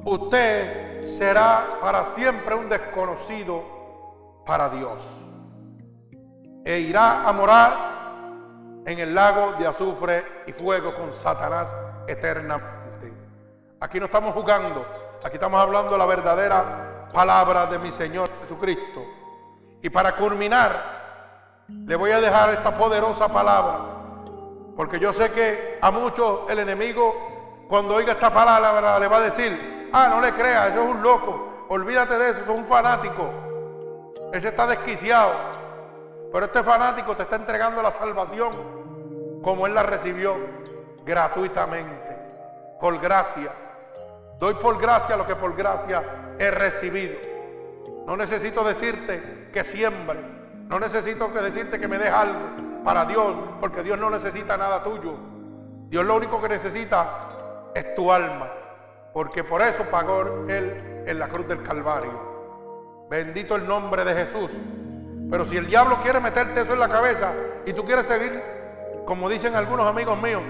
usted será para siempre un desconocido para Dios. E irá a morar en el lago de azufre y fuego con Satanás eternamente. Aquí no estamos jugando, aquí estamos hablando la verdadera palabra de mi Señor Jesucristo. Y para culminar, le voy a dejar esta poderosa palabra porque yo sé que a muchos el enemigo, cuando oiga esta palabra, le va a decir, ah, no le creas, eso es un loco, olvídate de eso, eso es un fanático. Ese está desquiciado. Pero este fanático te está entregando la salvación como él la recibió gratuitamente, por gracia. Doy por gracia lo que por gracia he recibido. No necesito decirte que siembre. No necesito que decirte que me deje algo para Dios, porque Dios no necesita nada tuyo. Dios lo único que necesita es tu alma, porque por eso pagó Él en la cruz del Calvario. Bendito el nombre de Jesús. Pero si el diablo quiere meterte eso en la cabeza y tú quieres seguir, como dicen algunos amigos míos,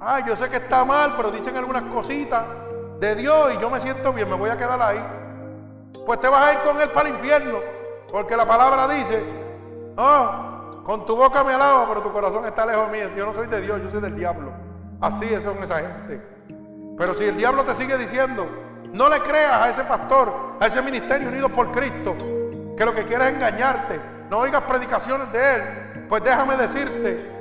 ay, yo sé que está mal, pero dicen algunas cositas de Dios y yo me siento bien, me voy a quedar ahí. Pues te vas a ir con Él para el infierno, porque la palabra dice, oh, con tu boca me alaba, pero tu corazón está lejos de mí. Yo no soy de Dios, yo soy del diablo. Así son esa gente. Pero si el diablo te sigue diciendo, no le creas a ese pastor, a ese ministerio unido por Cristo, que lo que quiere es engañarte, no oigas predicaciones de él, pues déjame decirte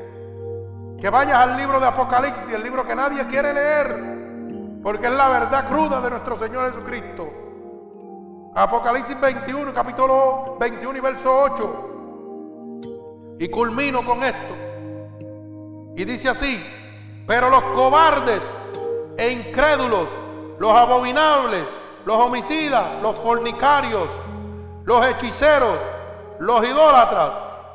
que vayas al libro de Apocalipsis, el libro que nadie quiere leer, porque es la verdad cruda de nuestro Señor Jesucristo. Apocalipsis 21, capítulo 21 y verso 8. Y culmino con esto. Y dice así, pero los cobardes e incrédulos, los abominables, los homicidas, los fornicarios, los hechiceros, los idólatras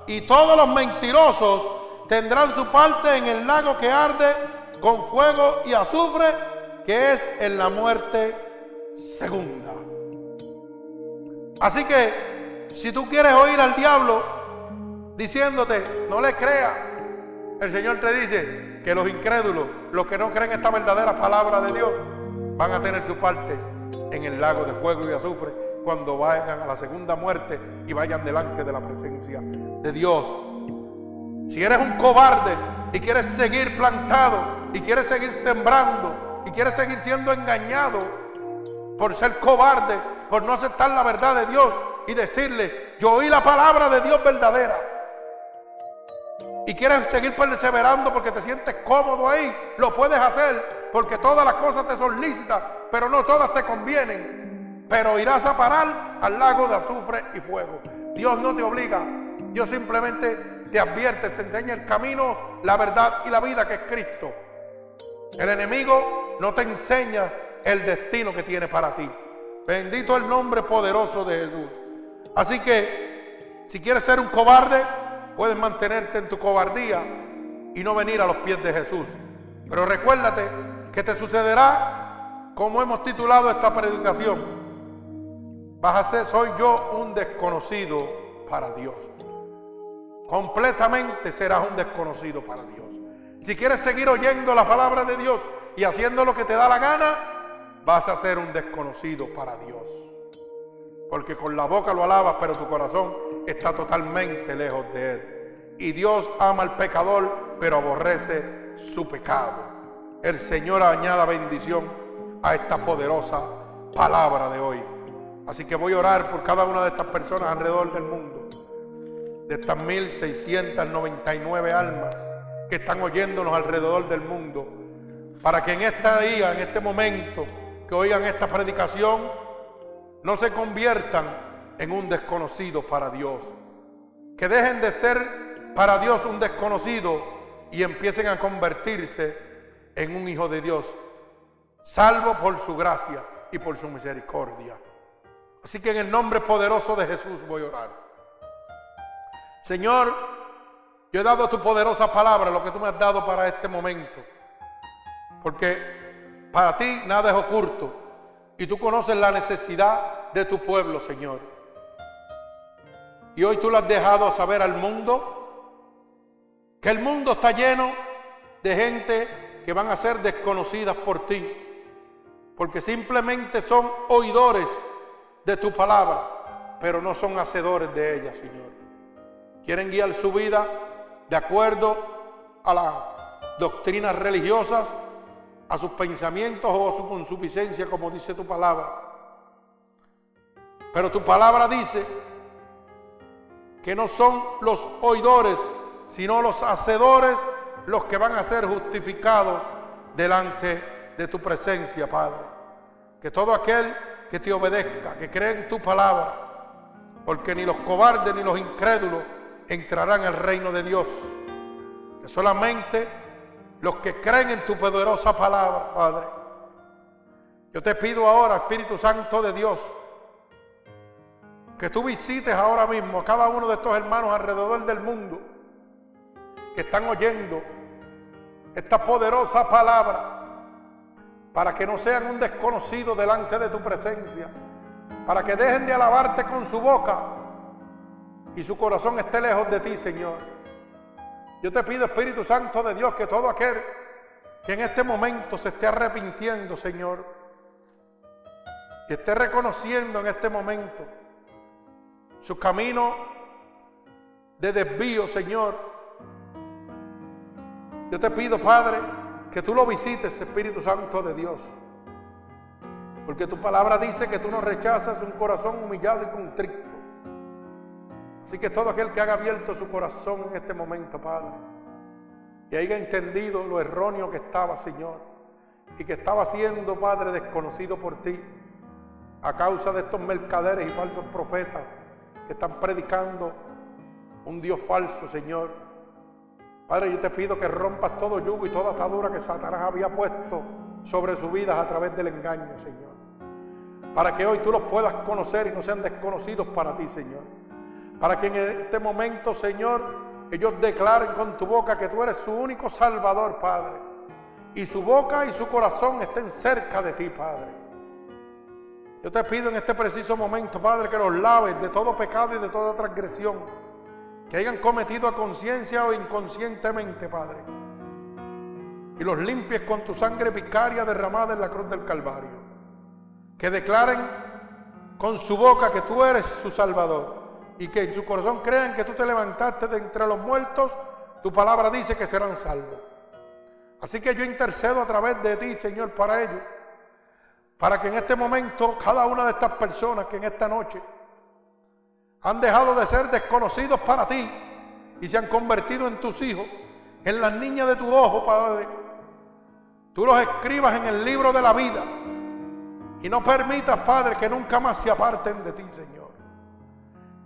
y todos los mentirosos tendrán su parte en el lago que arde con fuego y azufre, que es en la muerte segunda. Así que si tú quieres oír al diablo, diciéndote, no le creas. El Señor te dice que los incrédulos, los que no creen esta verdadera palabra de Dios, van a tener su parte en el lago de fuego y azufre cuando vayan a la segunda muerte y vayan delante de la presencia de Dios. Si eres un cobarde y quieres seguir plantado y quieres seguir sembrando y quieres seguir siendo engañado por ser cobarde, por no aceptar la verdad de Dios y decirle, yo oí la palabra de Dios verdadera y quieres seguir perseverando porque te sientes cómodo ahí, lo puedes hacer porque todas las cosas te son lícitas, pero no todas te convienen. pero irás a parar al lago de azufre y fuego. Dios no te obliga, Dios simplemente te advierte, te enseña el camino, la verdad y la vida que es Cristo. El enemigo no te enseña el destino que tiene para ti. Bendito el nombre poderoso de Jesús. Así que si quieres ser un cobarde, puedes mantenerte en tu cobardía y no venir a los pies de Jesús. Pero recuérdate que te sucederá como hemos titulado esta predicación. Vas a ser, soy yo un desconocido para Dios. Completamente serás un desconocido para Dios. Si quieres seguir oyendo la palabra de Dios y haciendo lo que te da la gana, vas a ser un desconocido para Dios. Porque con la boca lo alabas, pero tu corazón está totalmente lejos de Él. Y Dios ama al pecador, pero aborrece su pecado. El Señor añada bendición a esta poderosa palabra de hoy. Así que voy a orar por cada una de estas personas alrededor del mundo. De estas 1699 almas que están oyéndonos alrededor del mundo. Para que en este día, en este momento, que oigan esta predicación, no se conviertan en un desconocido para Dios. Que dejen de ser para Dios un desconocido y empiecen a convertirse en un hijo de Dios, salvo por su gracia y por su misericordia. Así que en el nombre poderoso de Jesús voy a orar. Señor, yo he dado tu poderosa palabra, lo que tú me has dado para este momento. Porque para ti nada es oculto. Y tú conoces la necesidad de tu pueblo, Señor. Y hoy tú lo has dejado saber al mundo que el mundo está lleno de gente que van a ser desconocidas por ti. Porque simplemente son oidores de tu palabra, pero no son hacedores de ella, Señor. Quieren guiar su vida de acuerdo a las doctrinas religiosas, a sus pensamientos o a su consuficiencia, como dice tu palabra. Pero tu palabra dice que no son los oidores, sino los hacedores los que van a ser justificados delante de tu presencia, Padre. Que todo aquel que te obedezca, que cree en tu palabra, porque ni los cobardes ni los incrédulos entrarán al reino de Dios. Que solamente los que creen en tu poderosa palabra, Padre. Yo te pido ahora, Espíritu Santo de Dios, que tú visites ahora mismo a cada uno de estos hermanos alrededor del mundo que están oyendo esta poderosa palabra para que no sean un desconocido delante de tu presencia, para que dejen de alabarte con su boca y su corazón esté lejos de ti, Señor. Yo te pido, Espíritu Santo de Dios, que todo aquel que en este momento se esté arrepintiendo, Señor, que esté reconociendo en este momento su camino de desvío, Señor. Yo te pido, Padre, que tú lo visites, Espíritu Santo de Dios. Porque tu palabra dice que tú no rechazas un corazón humillado y contrito. Así que todo aquel que haga abierto su corazón en este momento, Padre, y haya entendido lo erróneo que estaba, Señor, y que estaba siendo, Padre, desconocido por ti, a causa de estos mercaderes y falsos profetas que están predicando un Dios falso, Señor Padre, yo te pido que rompas todo yugo y toda atadura que Satanás había puesto sobre sus vidas a través del engaño, Señor. Para que hoy tú los puedas conocer y no sean desconocidos para ti, Señor. Para que en este momento, Señor, ellos declaren con tu boca que tú eres su único Salvador, Padre. Y su boca y su corazón estén cerca de ti, Padre. Yo te pido en este preciso momento, Padre, que los laves de todo pecado y de toda transgresión que hayan cometido a conciencia o inconscientemente, Padre. Y los limpies con tu sangre vicaria derramada en la cruz del Calvario. Que declaren con su boca que tú eres su Salvador. Y que en su corazón crean que tú te levantaste de entre los muertos. Tu palabra dice que serán salvos. Así que yo intercedo a través de ti, Señor, para ello. Para que en este momento cada una de estas personas que en esta noche han dejado de ser desconocidos para ti y se han convertido en tus hijos, en las niñas de tu ojo, Padre. Tú los escribas en el libro de la vida Y no permitas, Padre, que nunca más se aparten de ti, Señor.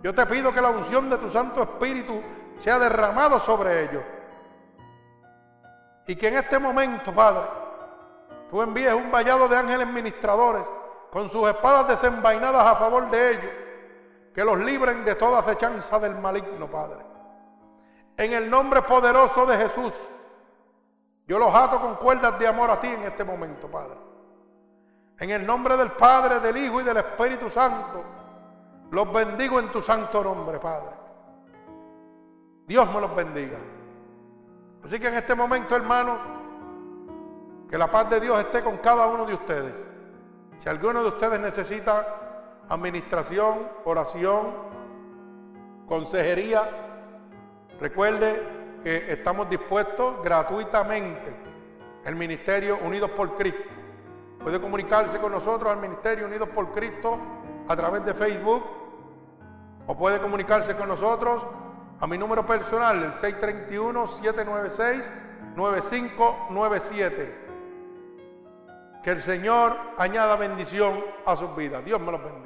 Yo te pido que la unción de tu Santo Espíritu sea derramado sobre ellos. Y que en este momento, Padre, tú envíes un vallado de ángeles ministradores con sus espadas desenvainadas a favor de ellos, que los libren de toda acechanza del maligno, Padre. En el nombre poderoso de Jesús, yo los ato con cuerdas de amor a ti en este momento, Padre. En el nombre del Padre, del Hijo y del Espíritu Santo, los bendigo en tu santo nombre, Padre. Dios me los bendiga. Así que en este momento, hermanos, que la paz de Dios esté con cada uno de ustedes. Si alguno de ustedes necesita administración, oración, consejería, recuerde que estamos dispuestos gratuitamente, el Ministerio Unidos por Cristo. Puede comunicarse con nosotros al Ministerio Unidos por Cristo a través de Facebook o puede comunicarse con nosotros a mi número personal, el 631-796-9597. Que el Señor añada bendición a sus vidas. Dios me los bendiga.